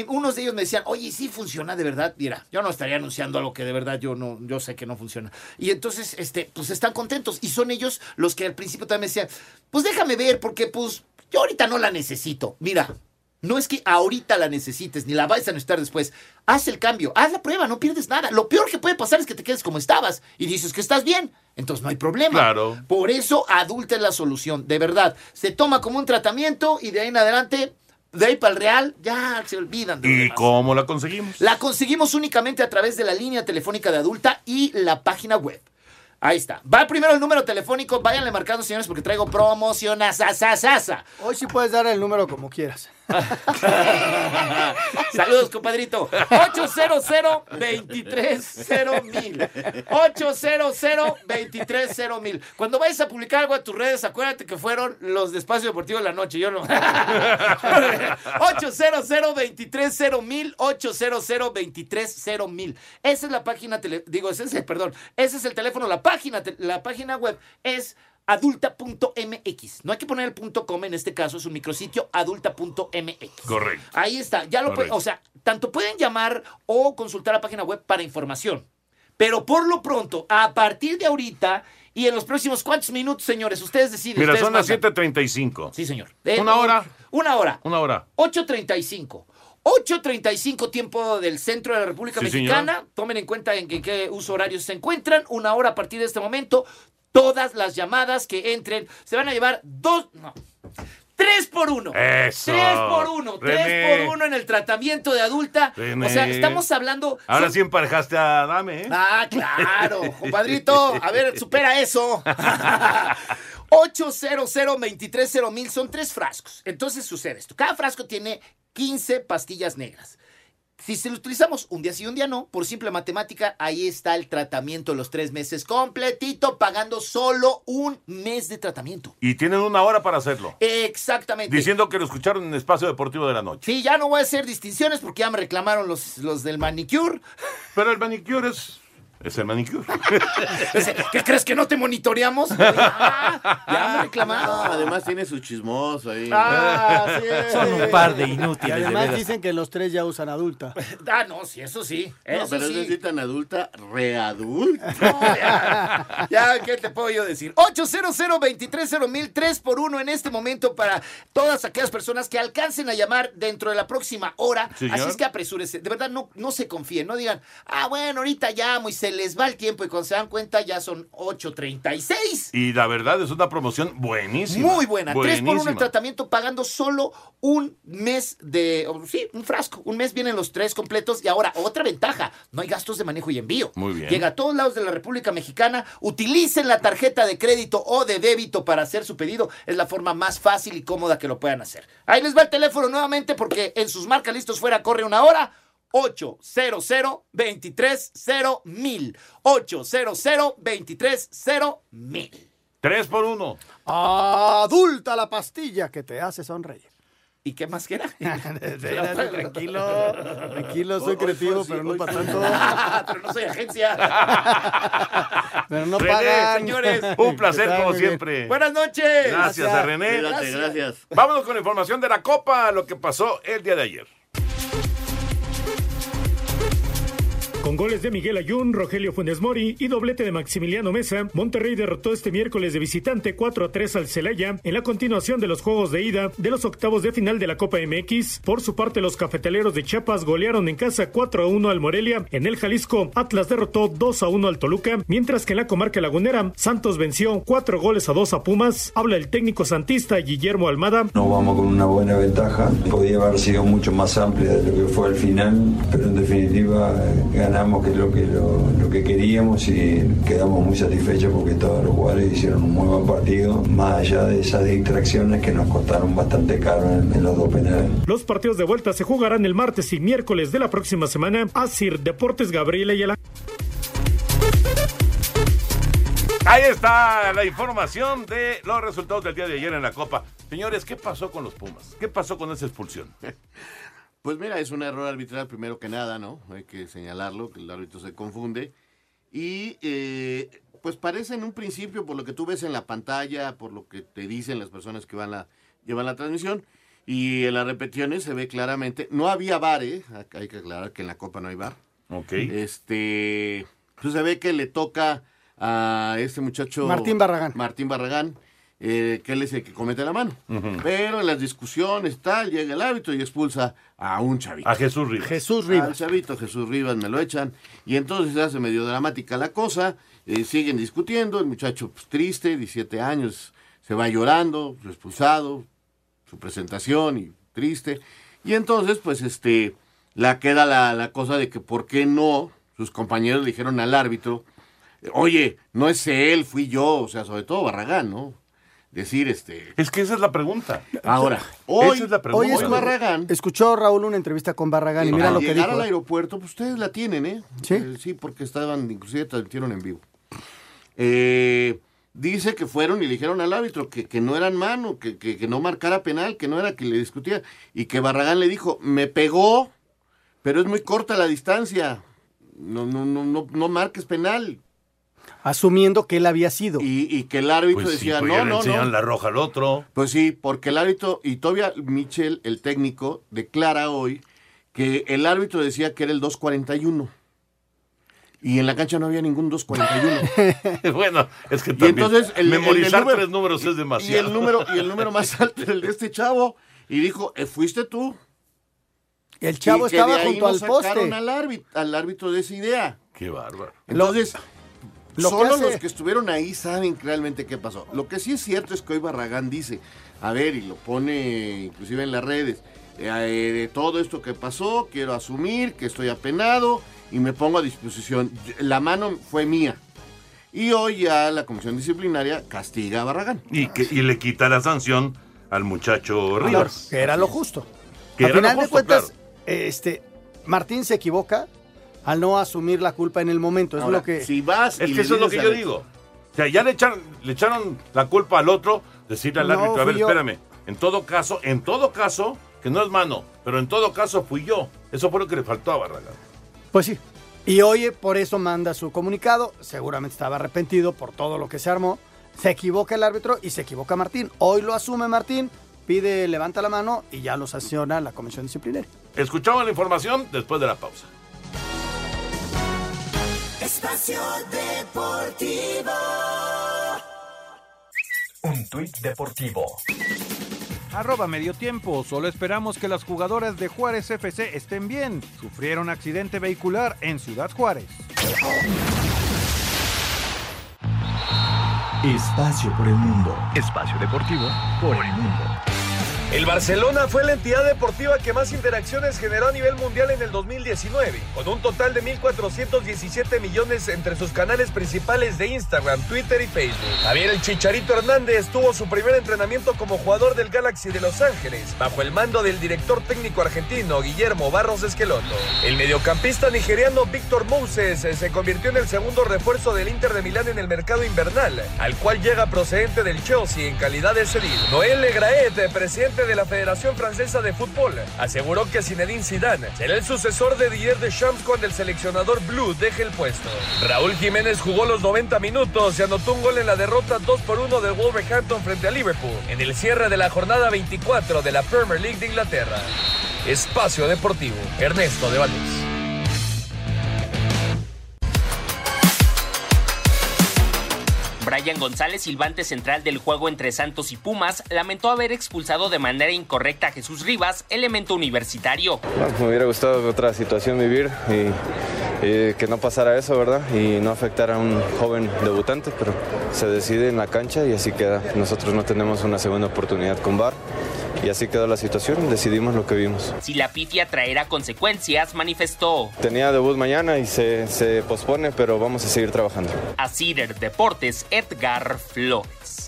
unos de ellos me decían, oye, sí funciona de verdad. Mira, yo no estaría anunciando algo que de verdad yo no, yo sé que no funciona. Y entonces, este, pues están contentos. Y son ellos los que al principio también decían, pues déjame ver, porque pues yo ahorita no la necesito. Mira. No es que ahorita la necesites, ni la vayas a necesitar después. Haz el cambio, haz la prueba, no pierdes nada. Lo peor que puede pasar es que te quedes como estabas y dices que estás bien. Entonces no hay problema. Claro. Por eso adulta es la solución, de verdad. Se toma como un tratamiento y de ahí en adelante, de ahí para el real, ya se olvidan de ¿Y demás. cómo la conseguimos? La conseguimos únicamente a través de la línea telefónica de adulta y la página web. Ahí está. Va primero el número telefónico. Váyanle marcando, señores, porque traigo promociones. Hoy sí puedes dar el número como quieras. Saludos, compadrito. 800 230 mil. 800 230 mil. Cuando vayas a publicar algo a tus redes, acuérdate que fueron los de Espacio Deportivo de la Noche. Yo no. 800 230 mil. 800 230 mil. Esa es la página, tele- digo, ese es el, perdón, ese es el teléfono, la página, la página web es adulta.mx. No hay que poner el punto .com en este caso, es un micrositio adulta.mx. Correcto. Ahí está, ya lo pueden, o sea, tanto pueden llamar o consultar la página web para información. Pero por lo pronto, a partir de ahorita y en los próximos cuántos minutos, señores, ustedes deciden. Mira, ustedes son las mandan. 7.35. Sí, señor. Una hora. Una hora. Una hora. 8.35. 8.35 tiempo del centro de la República Sí, Mexicana. Tomen en cuenta en qué, qué uso horario se encuentran. Una hora a partir de este momento. Todas las llamadas que entren se van a llevar dos... No. Tres por uno. Eso. Tres por uno. René. Tres por uno en el tratamiento de adulta. René. O sea, estamos hablando... Ahora son- sí emparejaste a Dame, ¿eh? Ah, claro, compadrito. A ver, supera eso. 800 230 mil son tres frascos. Entonces sucede esto. Cada frasco tiene 15 pastillas negras. Si se lo utilizamos un día sí y un día no, por simple matemática, ahí está el tratamiento los tres meses completito, pagando solo un mes de tratamiento. Y tienen una hora para hacerlo. Exactamente. Diciendo que lo escucharon en Espacio Deportivo de la Noche. Sí, ya no voy a hacer distinciones porque ya me reclamaron los, los del manicure. Pero el manicure es, es el manicure. ¿Qué crees que no te monitoreamos? Ya, ya me reclamaron. No, además tiene su chismoso ahí. Ah, sí. Son un par de inútiles, de además dicen que los tres ya usan adulta. Ah, no, sí, eso sí. No, pero sí. es decir, tan adulta, readulta. ya, ya, ¿qué te puedo yo decir? 800 230 mil 3 por 1 en este momento para todas aquellas personas que alcancen a llamar dentro de la próxima hora. Señor. Así es que apresúrese. De verdad, no, no se confíen. No digan, ah, bueno, ahorita llamo y se les va el tiempo y cuando se dan cuenta ya son 8.36. Y la verdad es una promoción buenísima. Muy buena. Tres por uno el Buenísima. tratamiento pagando solo un mes de. oh, Sí, un frasco. Un mes vienen los tres completos. Y ahora, otra ventaja: no hay gastos de manejo y envío. Muy bien. Llega a todos lados de la República Mexicana. Utilicen la tarjeta de crédito o de débito para hacer su pedido. Es la forma más fácil y cómoda que lo puedan hacer. Ahí les va el teléfono nuevamente porque en sus marcas listos fuera corre una hora. 800 230 mil 800 230 mil Tres por uno. Adulta la pastilla que te hace sonreír. ¿Y qué más que era? Tranquilo, tranquilo, soy creativo, pero no para tanto. pero no soy agencia. Pero no René, pagan. señores, un placer como siempre. Buenas noches. Gracias a René. Gracias. Vámonos con la información de la Copa, lo que pasó el día de ayer. Con goles de Miguel Ayun, Rogelio Funes Mori y doblete de Maximiliano Mesa, Monterrey derrotó este miércoles de visitante 4 a 3 al Celaya en la continuación de los juegos de ida de los octavos de final de la Copa MX. Por su parte, los cafetaleros de Chiapas golearon en casa 4 a 1 al Morelia. En el Jalisco, Atlas derrotó 2 a 1 al Toluca, mientras que en la comarca lagunera, Santos venció 4 goles a 2 a Pumas. Habla el técnico santista Guillermo Almada. Nos vamos con una buena ventaja. Podía haber sido mucho más amplia de lo que fue al final, pero en definitiva eh, ganamos que es lo que, lo, lo que queríamos y quedamos muy satisfechos porque todos los jugadores hicieron un muy buen partido, más allá de esas distracciones que nos costaron bastante caro en, en los dos penales. Los partidos de vuelta se jugarán el martes y miércoles de la próxima semana. Asir Deportes Gabriela Ayala. Ahí está la información de los resultados del día de ayer en la Copa. Señores, ¿qué pasó con los Pumas? ¿Qué pasó con esa expulsión? Pues mira, es un error arbitral primero que nada, ¿no? Hay que señalarlo, que el árbitro se confunde. Y eh, pues parece en un principio, por lo que tú ves en la pantalla, por lo que te dicen las personas que van la, llevan la transmisión, y en las repeticiones se ve claramente, no había bar, ¿eh? Hay que aclarar que en la Copa no hay bar. Ok. Este, pues se ve que le toca a este muchacho... Martín Barragán. Martín Barragán, eh, que él es el que comete la mano. Pero en las discusiones, tal, llega el árbitro y expulsa a un chavito. A Jesús Rivas. Jesús Al Rivas. chavito Jesús Rivas me lo echan. Y entonces se hace medio dramática la cosa. eh, siguen discutiendo. El muchacho pues, triste, 17 años, se va llorando, expulsado, su presentación y triste. Y entonces, pues, este, la queda la, la cosa de que por qué no sus compañeros le dijeron al árbitro, oye, no es él, fui yo, o sea, sobre todo Barragán, ¿no? Decir, este... Es que esa es la pregunta. Ahora, hoy, Esa es la hoy pregunta. es Barragán. Escuchó Raúl una entrevista con Barragán y mira Al lo que llegar dijo. al aeropuerto, pues ustedes la tienen, ¿eh? ¿Sí? Eh, sí, porque estaban, inclusive transmitieron en vivo. Eh, dice que fueron y le dijeron al árbitro que, que no eran mano, que, que, que no marcara penal, que no era que le discutía. Y que Barragán le dijo, me pegó, pero es muy corta la distancia. No, no, no, no, no marques penal. Asumiendo que él había sido. Y, y que el árbitro Pues sí, decía, pues no, no, enseñan no. la roja al otro. Pues sí, porque el árbitro, y todavía Michel, el técnico, declara hoy que el árbitro decía que era el 241. Y en la cancha no había ningún 241. bueno, es que Y también entonces el, memorizar el número- tres números es demasiado. Y el número, y el número más alto era el de este chavo. Y dijo, "Eh, fuiste tú. El chavo Y que estaba de ahí junto al sacaron poste. Al árbitro, al árbitro de esa idea. Qué bárbaro. Entonces, lo que solo hace- los que estuvieron ahí saben realmente qué pasó. Lo que sí es cierto es que hoy Barragán dice, a ver, y lo pone inclusive en las redes, eh, eh, de todo esto que pasó, quiero asumir que estoy apenado y me pongo a disposición. La mano fue mía. Y hoy ya la comisión disciplinaria castiga a Barragán. Y, que, y le quita la sanción al muchacho Claro, Rivas. que era lo justo. Que lo final de justo, cuentas, claro. este, Martín se equivoca al no asumir la culpa en el momento. Es Ahora, lo que. si vas Es y que eso es lo que yo digo. O sea, ya le echaron, le echaron la culpa al otro, decirle al No, árbitro, a ver, espérame. En todo caso, en todo caso, que no es mano, pero en todo caso fui yo. Eso fue lo que le faltó a Barragán. Pues sí. Y hoy por eso manda su comunicado. Seguramente estaba arrepentido por todo lo que se armó. Se equivoca el árbitro y se equivoca Martín. Hoy lo asume Martín, pide, levanta la mano y ya lo sanciona la comisión disciplinaria. Escuchamos la información después de la pausa. Espacio Deportivo. Un tuit deportivo. Arroba medio tiempo. Solo esperamos que las jugadoras de Juárez FC estén bien. Sufrieron accidente vehicular en Ciudad Juárez. Espacio por el mundo. Espacio deportivo por el mundo. El Barcelona fue la entidad deportiva que más interacciones generó a nivel mundial en el 2019, con un total de 1.417 millones entre sus canales principales de Instagram, Twitter y Facebook. Javier el Chicharito Hernández tuvo su primer entrenamiento como jugador del Galaxy de Los Ángeles, bajo el mando del director técnico argentino Guillermo Barros Esqueloto. El mediocampista nigeriano Víctor Moses se convirtió en el segundo refuerzo del Inter de Milán en el mercado invernal, al cual llega procedente del Chelsea en calidad de cedido. Noel Legraet, eh, de la Federación Francesa de Fútbol, aseguró que Zinedine Zidane será el sucesor de Didier Deschamps cuando el seleccionador blue deje el puesto. Raúl Jiménez jugó los 90 minutos y anotó un gol en la derrota 2 por 1 del Wolverhampton frente a Liverpool en el cierre de la jornada 24 de la Premier League de Inglaterra. Espacio Deportivo, Ernesto de Valdés. Brian González, silbante central del juego entre Santos y Pumas, lamentó haber expulsado de manera incorrecta a Jesús Rivas, elemento universitario. Bueno, me hubiera gustado otra situación vivir y, que no pasara eso, ¿verdad? Y no afectar a un joven debutante, pero se decide en la cancha y así queda. Nosotros no tenemos una segunda oportunidad con VAR y así quedó la situación, decidimos lo que vimos. Si la pifia traerá consecuencias, manifestó. Tenía debut mañana y se, se pospone, pero vamos a seguir trabajando. A Cider Deportes, Edgar Flores.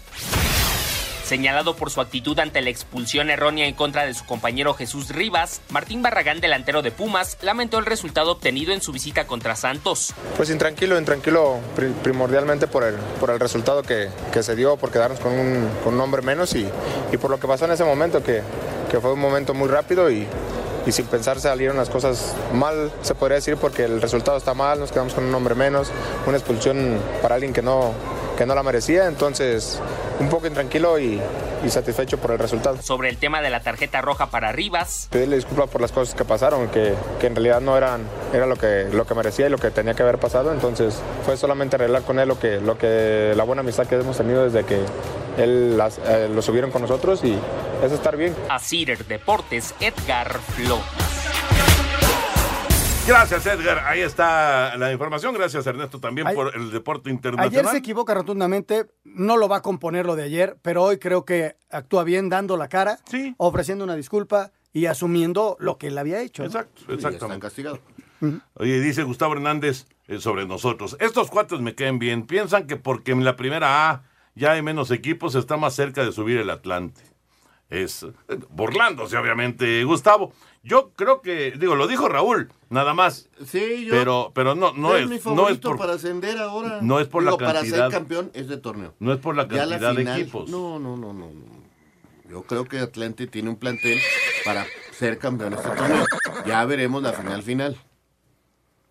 Señalado por su actitud ante la expulsión errónea en contra de su compañero Jesús Rivas, Martín Barragán, delantero de Pumas, lamentó el resultado obtenido en su visita contra Santos. Pues intranquilo, intranquilo primordialmente por el, por el resultado que, que se dio, por quedarnos con un, con un hombre menos y, y, por lo que pasó en ese momento, que, que fue un momento muy rápido y, y sin pensar salieron las cosas mal, se podría decir, porque el resultado está mal, nos quedamos con un hombre menos, una expulsión para alguien que no, que no la merecía, entonces un poco intranquilo y, y, satisfecho por el resultado. Sobre el tema de la tarjeta roja para Rivas. Pedirle disculpas por las cosas que pasaron, que, que, en realidad no eran era lo que, lo que merecía y lo que tenía que haber pasado, entonces fue solamente arreglar con él lo que, lo que la buena amistad que hemos tenido desde que él las, eh, lo subieron con nosotros y es estar bien. A Cider Deportes, Edgar Flores. Gracias, Edgar. Ahí está la información. Gracias, Ernesto, también Ay- por el deporte internacional. Ayer se equivoca rotundamente, no lo va a componer lo de ayer, pero hoy creo que actúa bien dando la cara, ofreciendo una disculpa y asumiendo lo que él había hecho. ¿no? Exacto, exactamente. castigado. Oye, dice Gustavo Hernández eh, sobre nosotros. Estos cuates me caen bien. Piensan que porque en la primera A ya hay menos equipos, está más cerca de subir el Atlante. Es eh, burlándose, obviamente, Gustavo. Yo creo que, digo, lo dijo Raúl, nada más. Sí, yo. Pero, pero no, no es es, mi no es por, para ascender ahora. no es por la Digo, Para cantidad. ser campeón es de torneo. no es por la Ya la cantidad de final- equipos. No, no, no, no. Yo creo que Atlante tiene un plantel para ser campeón de este torneo. Ya veremos la final final.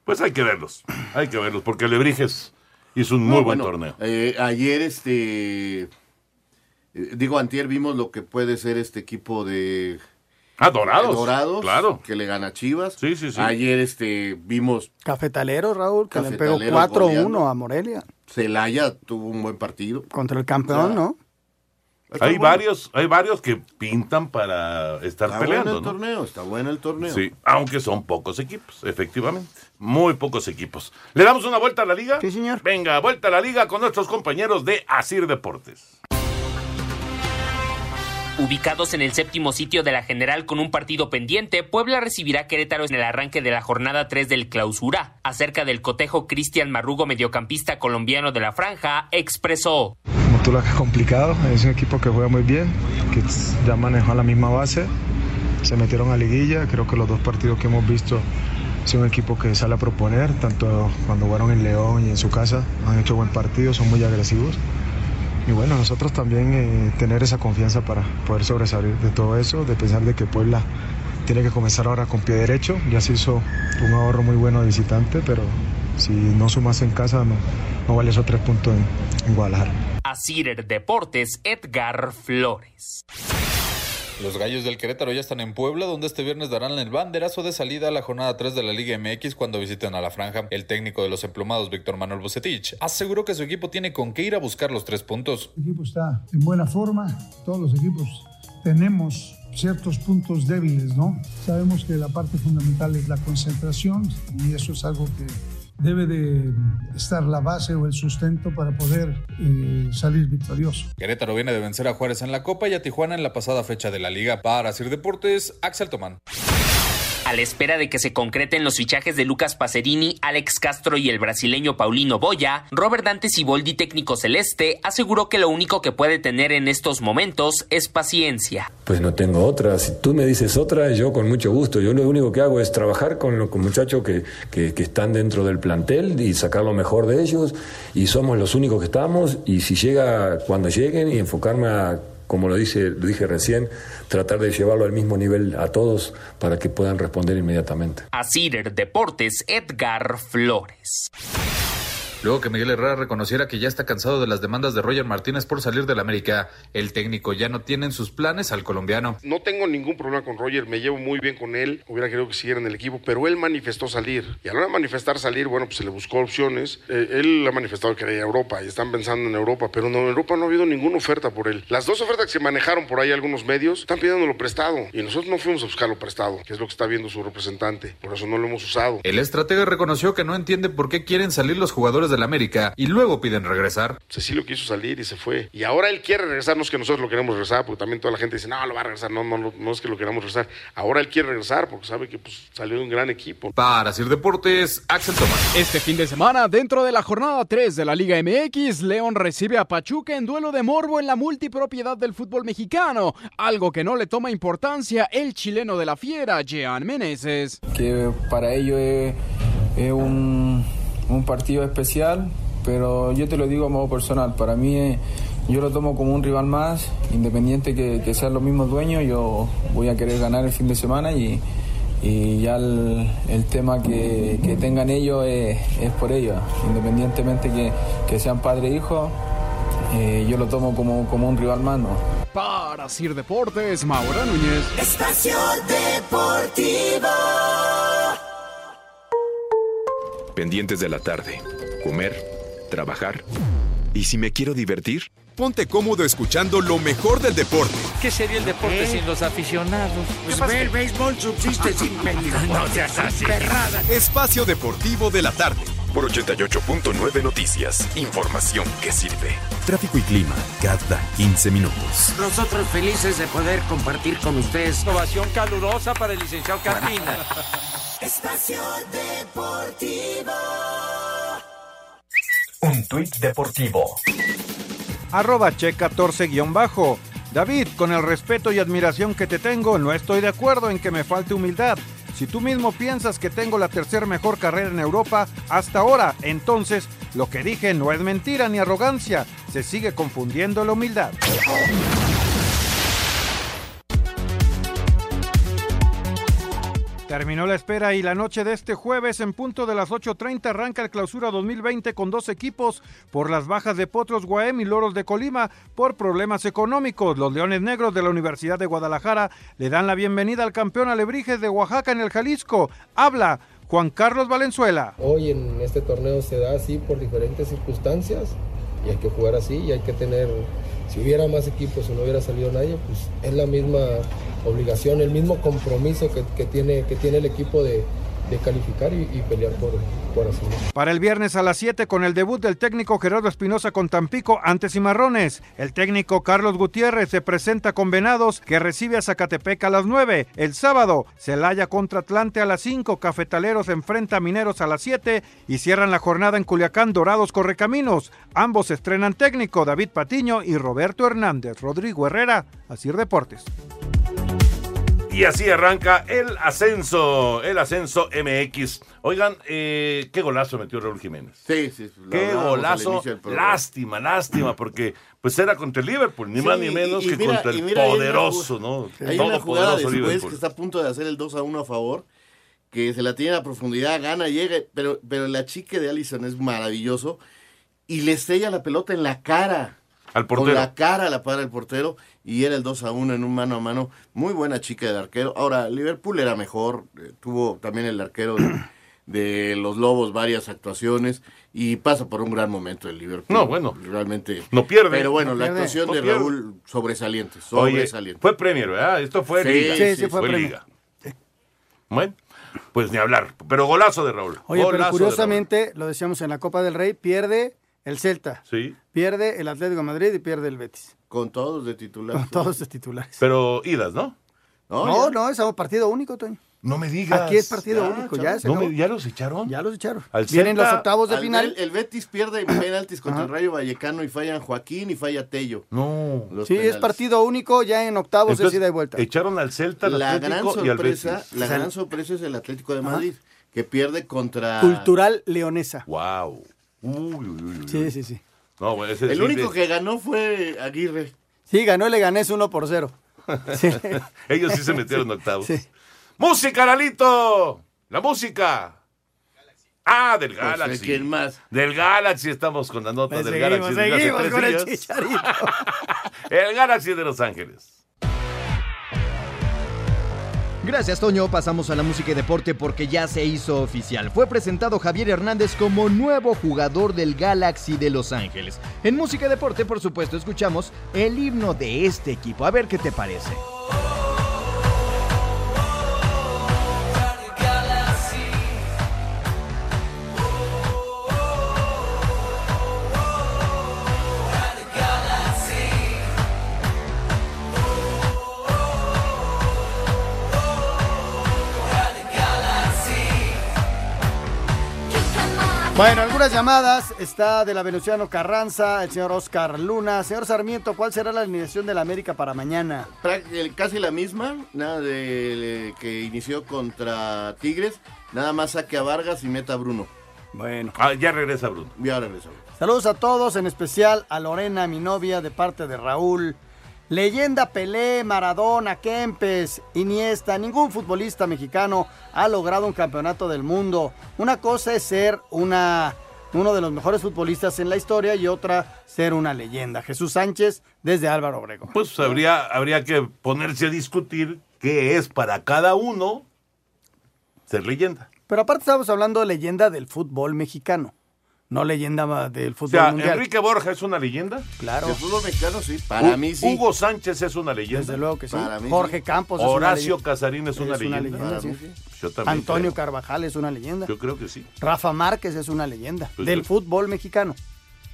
Pues hay que verlos, hay que verlos, porque Lebrijes hizo un No, muy buen bueno, torneo. eh, ayer, este. eh, Digo, Antier vimos lo que puede ser este equipo de. Ah, Dorados. Dorados. Claro. Que le gana a Chivas. Sí, sí, sí. Ayer, este, vimos. Cafetalero, Raúl, que le pegó Cafetaleros 4-1 goleando. a Morelia Celaya tuvo un buen partido. contra el campeón, ¿no? Hay varios, hay varios que pintan para estar Está peleando, bueno el ¿no? torneo, está bueno el torneo. Sí, aunque son pocos equipos, efectivamente. Muy pocos equipos. ¿Le damos una vuelta a la liga? Sí, señor. Venga, vuelta a la liga con nuestros compañeros de Asir Deportes. Ubicados en el séptimo sitio de la general con un partido pendiente, Puebla recibirá Querétaro en el arranque de la jornada 3 del clausura. Acerca del cotejo, Cristian Marrugo, mediocampista colombiano de la franja, expresó. Has complicado, es un equipo que juega muy bien, que ya manejó la misma base, se metieron a liguilla, creo que los dos partidos que hemos visto es un equipo que sale a proponer, tanto cuando jugaron en León y en su casa, han hecho buen partido, son muy agresivos. Y bueno, nosotros también eh, tener esa confianza para poder sobresalir de todo eso, de pensar de que Puebla tiene que comenzar ahora con pie derecho, ya se hizo un ahorro muy bueno de visitante, pero si no sumas en casa no, no vale esos tres puntos en, en Guadalajara. Deportes, Edgar Flores. Los gallos del Querétaro ya están en Puebla, donde este viernes darán el banderazo de salida a la jornada 3 de la Liga MX cuando visiten a la franja. El técnico de los emplumados, Víctor Manuel Bucetich, aseguró que su equipo tiene con qué ir a buscar los tres puntos. El equipo está en buena forma, todos los equipos tenemos ciertos puntos débiles, ¿no? Sabemos que la parte fundamental es la concentración y eso es algo que debe de estar la base o el sustento para poder eh, salir victorioso. Querétaro viene de vencer a Juárez en la Copa y a Tijuana en la pasada fecha de la Liga. Para Sir Deportes, Axel Tomán. A la espera de que se concreten los fichajes de Lucas Pacerini, Alex Castro y el brasileño Paulino Boya, Robert Dante Siboldi, técnico celeste, aseguró que lo único que puede tener en estos momentos es paciencia. Pues no tengo otra. Si tú me dices otra, yo con mucho gusto. Yo lo único que hago es trabajar con los muchachos que, que, que están dentro del plantel y sacar lo mejor de ellos. Y somos los únicos que estamos. Y si llega cuando lleguen y enfocarme a, como lo, dije recién, tratar de llevarlo al mismo nivel a todos para que puedan responder inmediatamente. Asir Deportes, Edgar Flores. Luego que Miguel Herrera reconociera que ya está cansado de las demandas de Roger Martínez por salir del América, el técnico ya no tiene en sus planes al colombiano. No tengo ningún problema con Roger, me llevo muy bien con él, hubiera querido que siguiera en el equipo, pero él manifestó salir. Y a la hora de manifestar salir, bueno, pues se le buscó opciones. Eh, él ha manifestado que quería ir a Europa y están pensando en Europa, pero no, en Europa no ha habido ninguna oferta por él. Las dos ofertas que se manejaron por ahí algunos medios están pidiéndolo prestado y nosotros no fuimos a buscarlo prestado, que es lo que está viendo su representante. Por eso no lo hemos usado. El estratega reconoció que no entiende por qué quieren salir los jugadores del América y luego piden regresar. Cecilio quiso salir y se fue. Y ahora él quiere regresar, no es que nosotros lo queremos regresar, porque también toda la gente dice, no, lo va a regresar, no, no, no, no es que lo queramos regresar. Ahora él quiere regresar porque sabe que pues, salió de un gran equipo. Para Sir Deportes, Axel Tomás. Este fin de semana, dentro de la jornada 3 de la Liga MX, León recibe a Pachuca en duelo de morbo en la multipropiedad del fútbol mexicano, algo que no le toma importancia el chileno de la fiera, Jean Meneses. Que para ello es, es un, un partido especial, pero yo te lo digo a modo personal, para mí eh, yo lo tomo como un rival más, independiente que, que sean los mismos dueños, yo voy a querer ganar el fin de semana y, y ya el, el tema que, que tengan ellos es, es por ellos, independientemente que, que sean padre e hijo, eh, yo lo tomo como, como un rival más, ¿no? Para Sir Deportes, Maura Núñez. Espacio Deportivo. Pendientes de la tarde. Comer, trabajar. ¿Y si me quiero divertir? Ponte cómodo escuchando lo mejor del deporte. ¿Qué sería el deporte ¿Eh? sin los aficionados? Pues ve, el béisbol subsiste sin No seas así. Espacio Deportivo de la tarde. Por 88.9 Noticias. Información que sirve. Tráfico y clima cada 15 minutos. Nosotros felices de poder compartir con ustedes. Ovación calurosa para el licenciado Carmina. Espacio Deportivo. Un tuit deportivo. Arroba che14-bajo. David, con el respeto y admiración que te tengo, no estoy de acuerdo en que me falte humildad. Si tú mismo piensas que tengo la tercera mejor carrera en Europa hasta ahora, entonces lo que dije no es mentira ni arrogancia, se sigue confundiendo la humildad. Terminó la espera y la noche de este jueves en punto de las 8.30 arranca el clausura 2020 con dos equipos por las bajas de Potros Guaem y Loros de Colima por problemas económicos. Los Leones Negros de la Universidad de Guadalajara le dan la bienvenida al campeón Alebrijes de Oaxaca en el Jalisco. Habla Juan Carlos Valenzuela. Hoy en este torneo se da así por diferentes circunstancias y hay que jugar así y hay que tener, si hubiera más equipos o no hubiera salido nadie, pues es la misma obligación, el mismo compromiso que, que tiene, que tiene el equipo de, calificar y, pelear por, por. Para el viernes a las 7 con el debut del técnico Gerardo Espinosa con Tampico ante Cimarrones. El técnico Carlos Gutiérrez se presenta con Venados que recibe a Zacatepec a las 9. El sábado, Celaya contra Atlante a las 5. Cafetaleros enfrenta a Mineros a las 7 y cierran la jornada en Culiacán Dorados Correcaminos. Ambos estrenan técnico David Patiño y Roberto Hernández. Rodrigo Herrera, Asir Deportes. Y así arranca el ascenso, el ascenso MX. Oigan, eh, qué golazo metió Raúl Jiménez. Sí, sí. Qué golazo. Lástima, lástima, porque pues era contra el Liverpool, ni Sí, más ni menos y que mira- contra el mira, hay una poderoso, ¿no? Hay una jugada después Liverpool. que está a punto de hacer el 2 a 1 a favor, que se la tiene a profundidad, gana, llega, pero, pero la chique de Allison es maravilloso y le estrella la pelota en la cara. Al Con portero. la cara la para el portero y era el 2 a 1 en un mano a mano. Muy buena chica del arquero. Ahora, Liverpool era mejor, eh, tuvo también el arquero de, de los Lobos varias actuaciones y pasa por un gran momento el Liverpool. No, bueno. Realmente. No pierde. Pero bueno, No la pierde. actuación No de pierde. Raúl sobresaliente, Oye, sobresaliente. fue Premier, ¿verdad? Esto fue Sí, Liga. sí, sí, fue Premier. Liga. Bueno, pues ni hablar. Pero golazo de Raúl. Oye, Golazo pero curiosamente, lo decíamos en la Copa del Rey, pierde el Celta, Sí, pierde el Atlético de Madrid y pierde el Betis. Con todos de titular. Con todos de titulares. pero idas, ¿no? No, no, es un partido único, Toño. No me digas. Aquí es partido Ya, único, ya se ¿No acabó. me- ¿Ya los echaron? Ya los echaron. Al Vienen Celta- los octavos de Al final. el Betis pierde en penaltis contra Ajá. el Rayo Vallecano y fallan Joaquín y falla Tello. No. Los Sí, es partido único, ya en octavos Entonces, es ida y vuelta. Echaron al Celta, al La gran Atlético y al sorpresa, Betis. la gran sorpresa es el Atlético de Madrid, que pierde contra Cultural leonesa. Wow. Uy, uy, uy, uy. Sí, sí, sí. No, bueno, ese El sí único de- que ganó fue Aguirre. Sí, ganó el Leganés 1 por 0. Sí. Ellos sí se metieron en octavos. Sí. ¡Música, Lalito! ¡La música! Ah, del Pues, Galaxy. ¿quién más? Del Galaxy estamos con la nota Pues del seguimos, Galaxy. seguimos con el chicharito. El Galaxy de Los Ángeles. Gracias, Toño. Pasamos a la música y deporte porque ya se hizo oficial. Fue presentado Javier Hernández como nuevo jugador del Galaxy de Los Ángeles. En música y deporte, por supuesto, escuchamos el himno de este equipo. A ver qué te parece. Bueno, algunas llamadas. Está de la Venustiano Carranza, el señor Oscar Luna. Señor Sarmiento, ¿cuál será la alineación de la América para mañana? Casi la misma, nada de que inició contra Tigres, nada más saque a Vargas y meta a Bruno. Bueno. Ah, ya regresa Bruno. Ya regresa. Saludos a todos, en especial a Lorena, mi novia, de parte de Raúl. Leyenda Pelé, Maradona, Kempes, Iniesta, ningún futbolista mexicano ha logrado un campeonato del mundo. Una cosa es ser una, uno de los mejores futbolistas en la historia y otra ser una leyenda. Jesús Sánchez desde Álvaro Obregón. Pues habría, habría que ponerse a discutir qué es para cada uno ser leyenda. Pero aparte estamos hablando de leyenda del fútbol mexicano, no leyenda del O fútbol sea, mundial. Enrique Borja es una leyenda. Claro. El fútbol mexicano sí, para Hu- mí sí. Hugo Sánchez es una leyenda. Desde luego que sí. Para mí Jorge sí. Campos es una Horacio leyenda. Casarín es una Es una leyenda. leyenda, Para sí. mí sí. Yo también Antonio creo. Carvajal es una leyenda. Yo creo que sí. Rafa Márquez es una leyenda Pues del fútbol mexicano.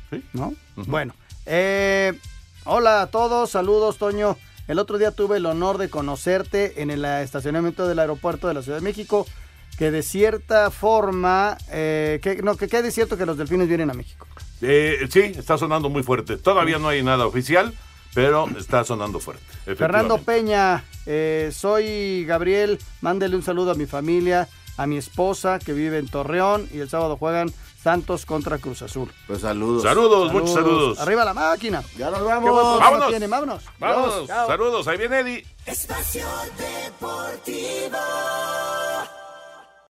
Sí. ¿No? Bueno. eh, hola a todos, saludos, Toño. El otro día tuve el honor de conocerte en el estacionamiento del aeropuerto de la Ciudad de México, que de cierta forma, eh, que, no, que quede cierto que los delfines vienen a México. Eh, sí, está sonando muy fuerte. Todavía no hay nada oficial, pero está sonando fuerte. Fernando. Peña, eh, soy Gabriel, mándele un saludo a mi familia, a mi esposa que vive en Torreón y el sábado juegan Santos contra Cruz Azul. Pues saludos. Saludos, muchos saludos. Arriba la máquina. Ya nos vamos. Vámonos. tienen, vámonos. Vámonos. Chao. Saludos. Ahí viene Eddie. Espacio Deportivo.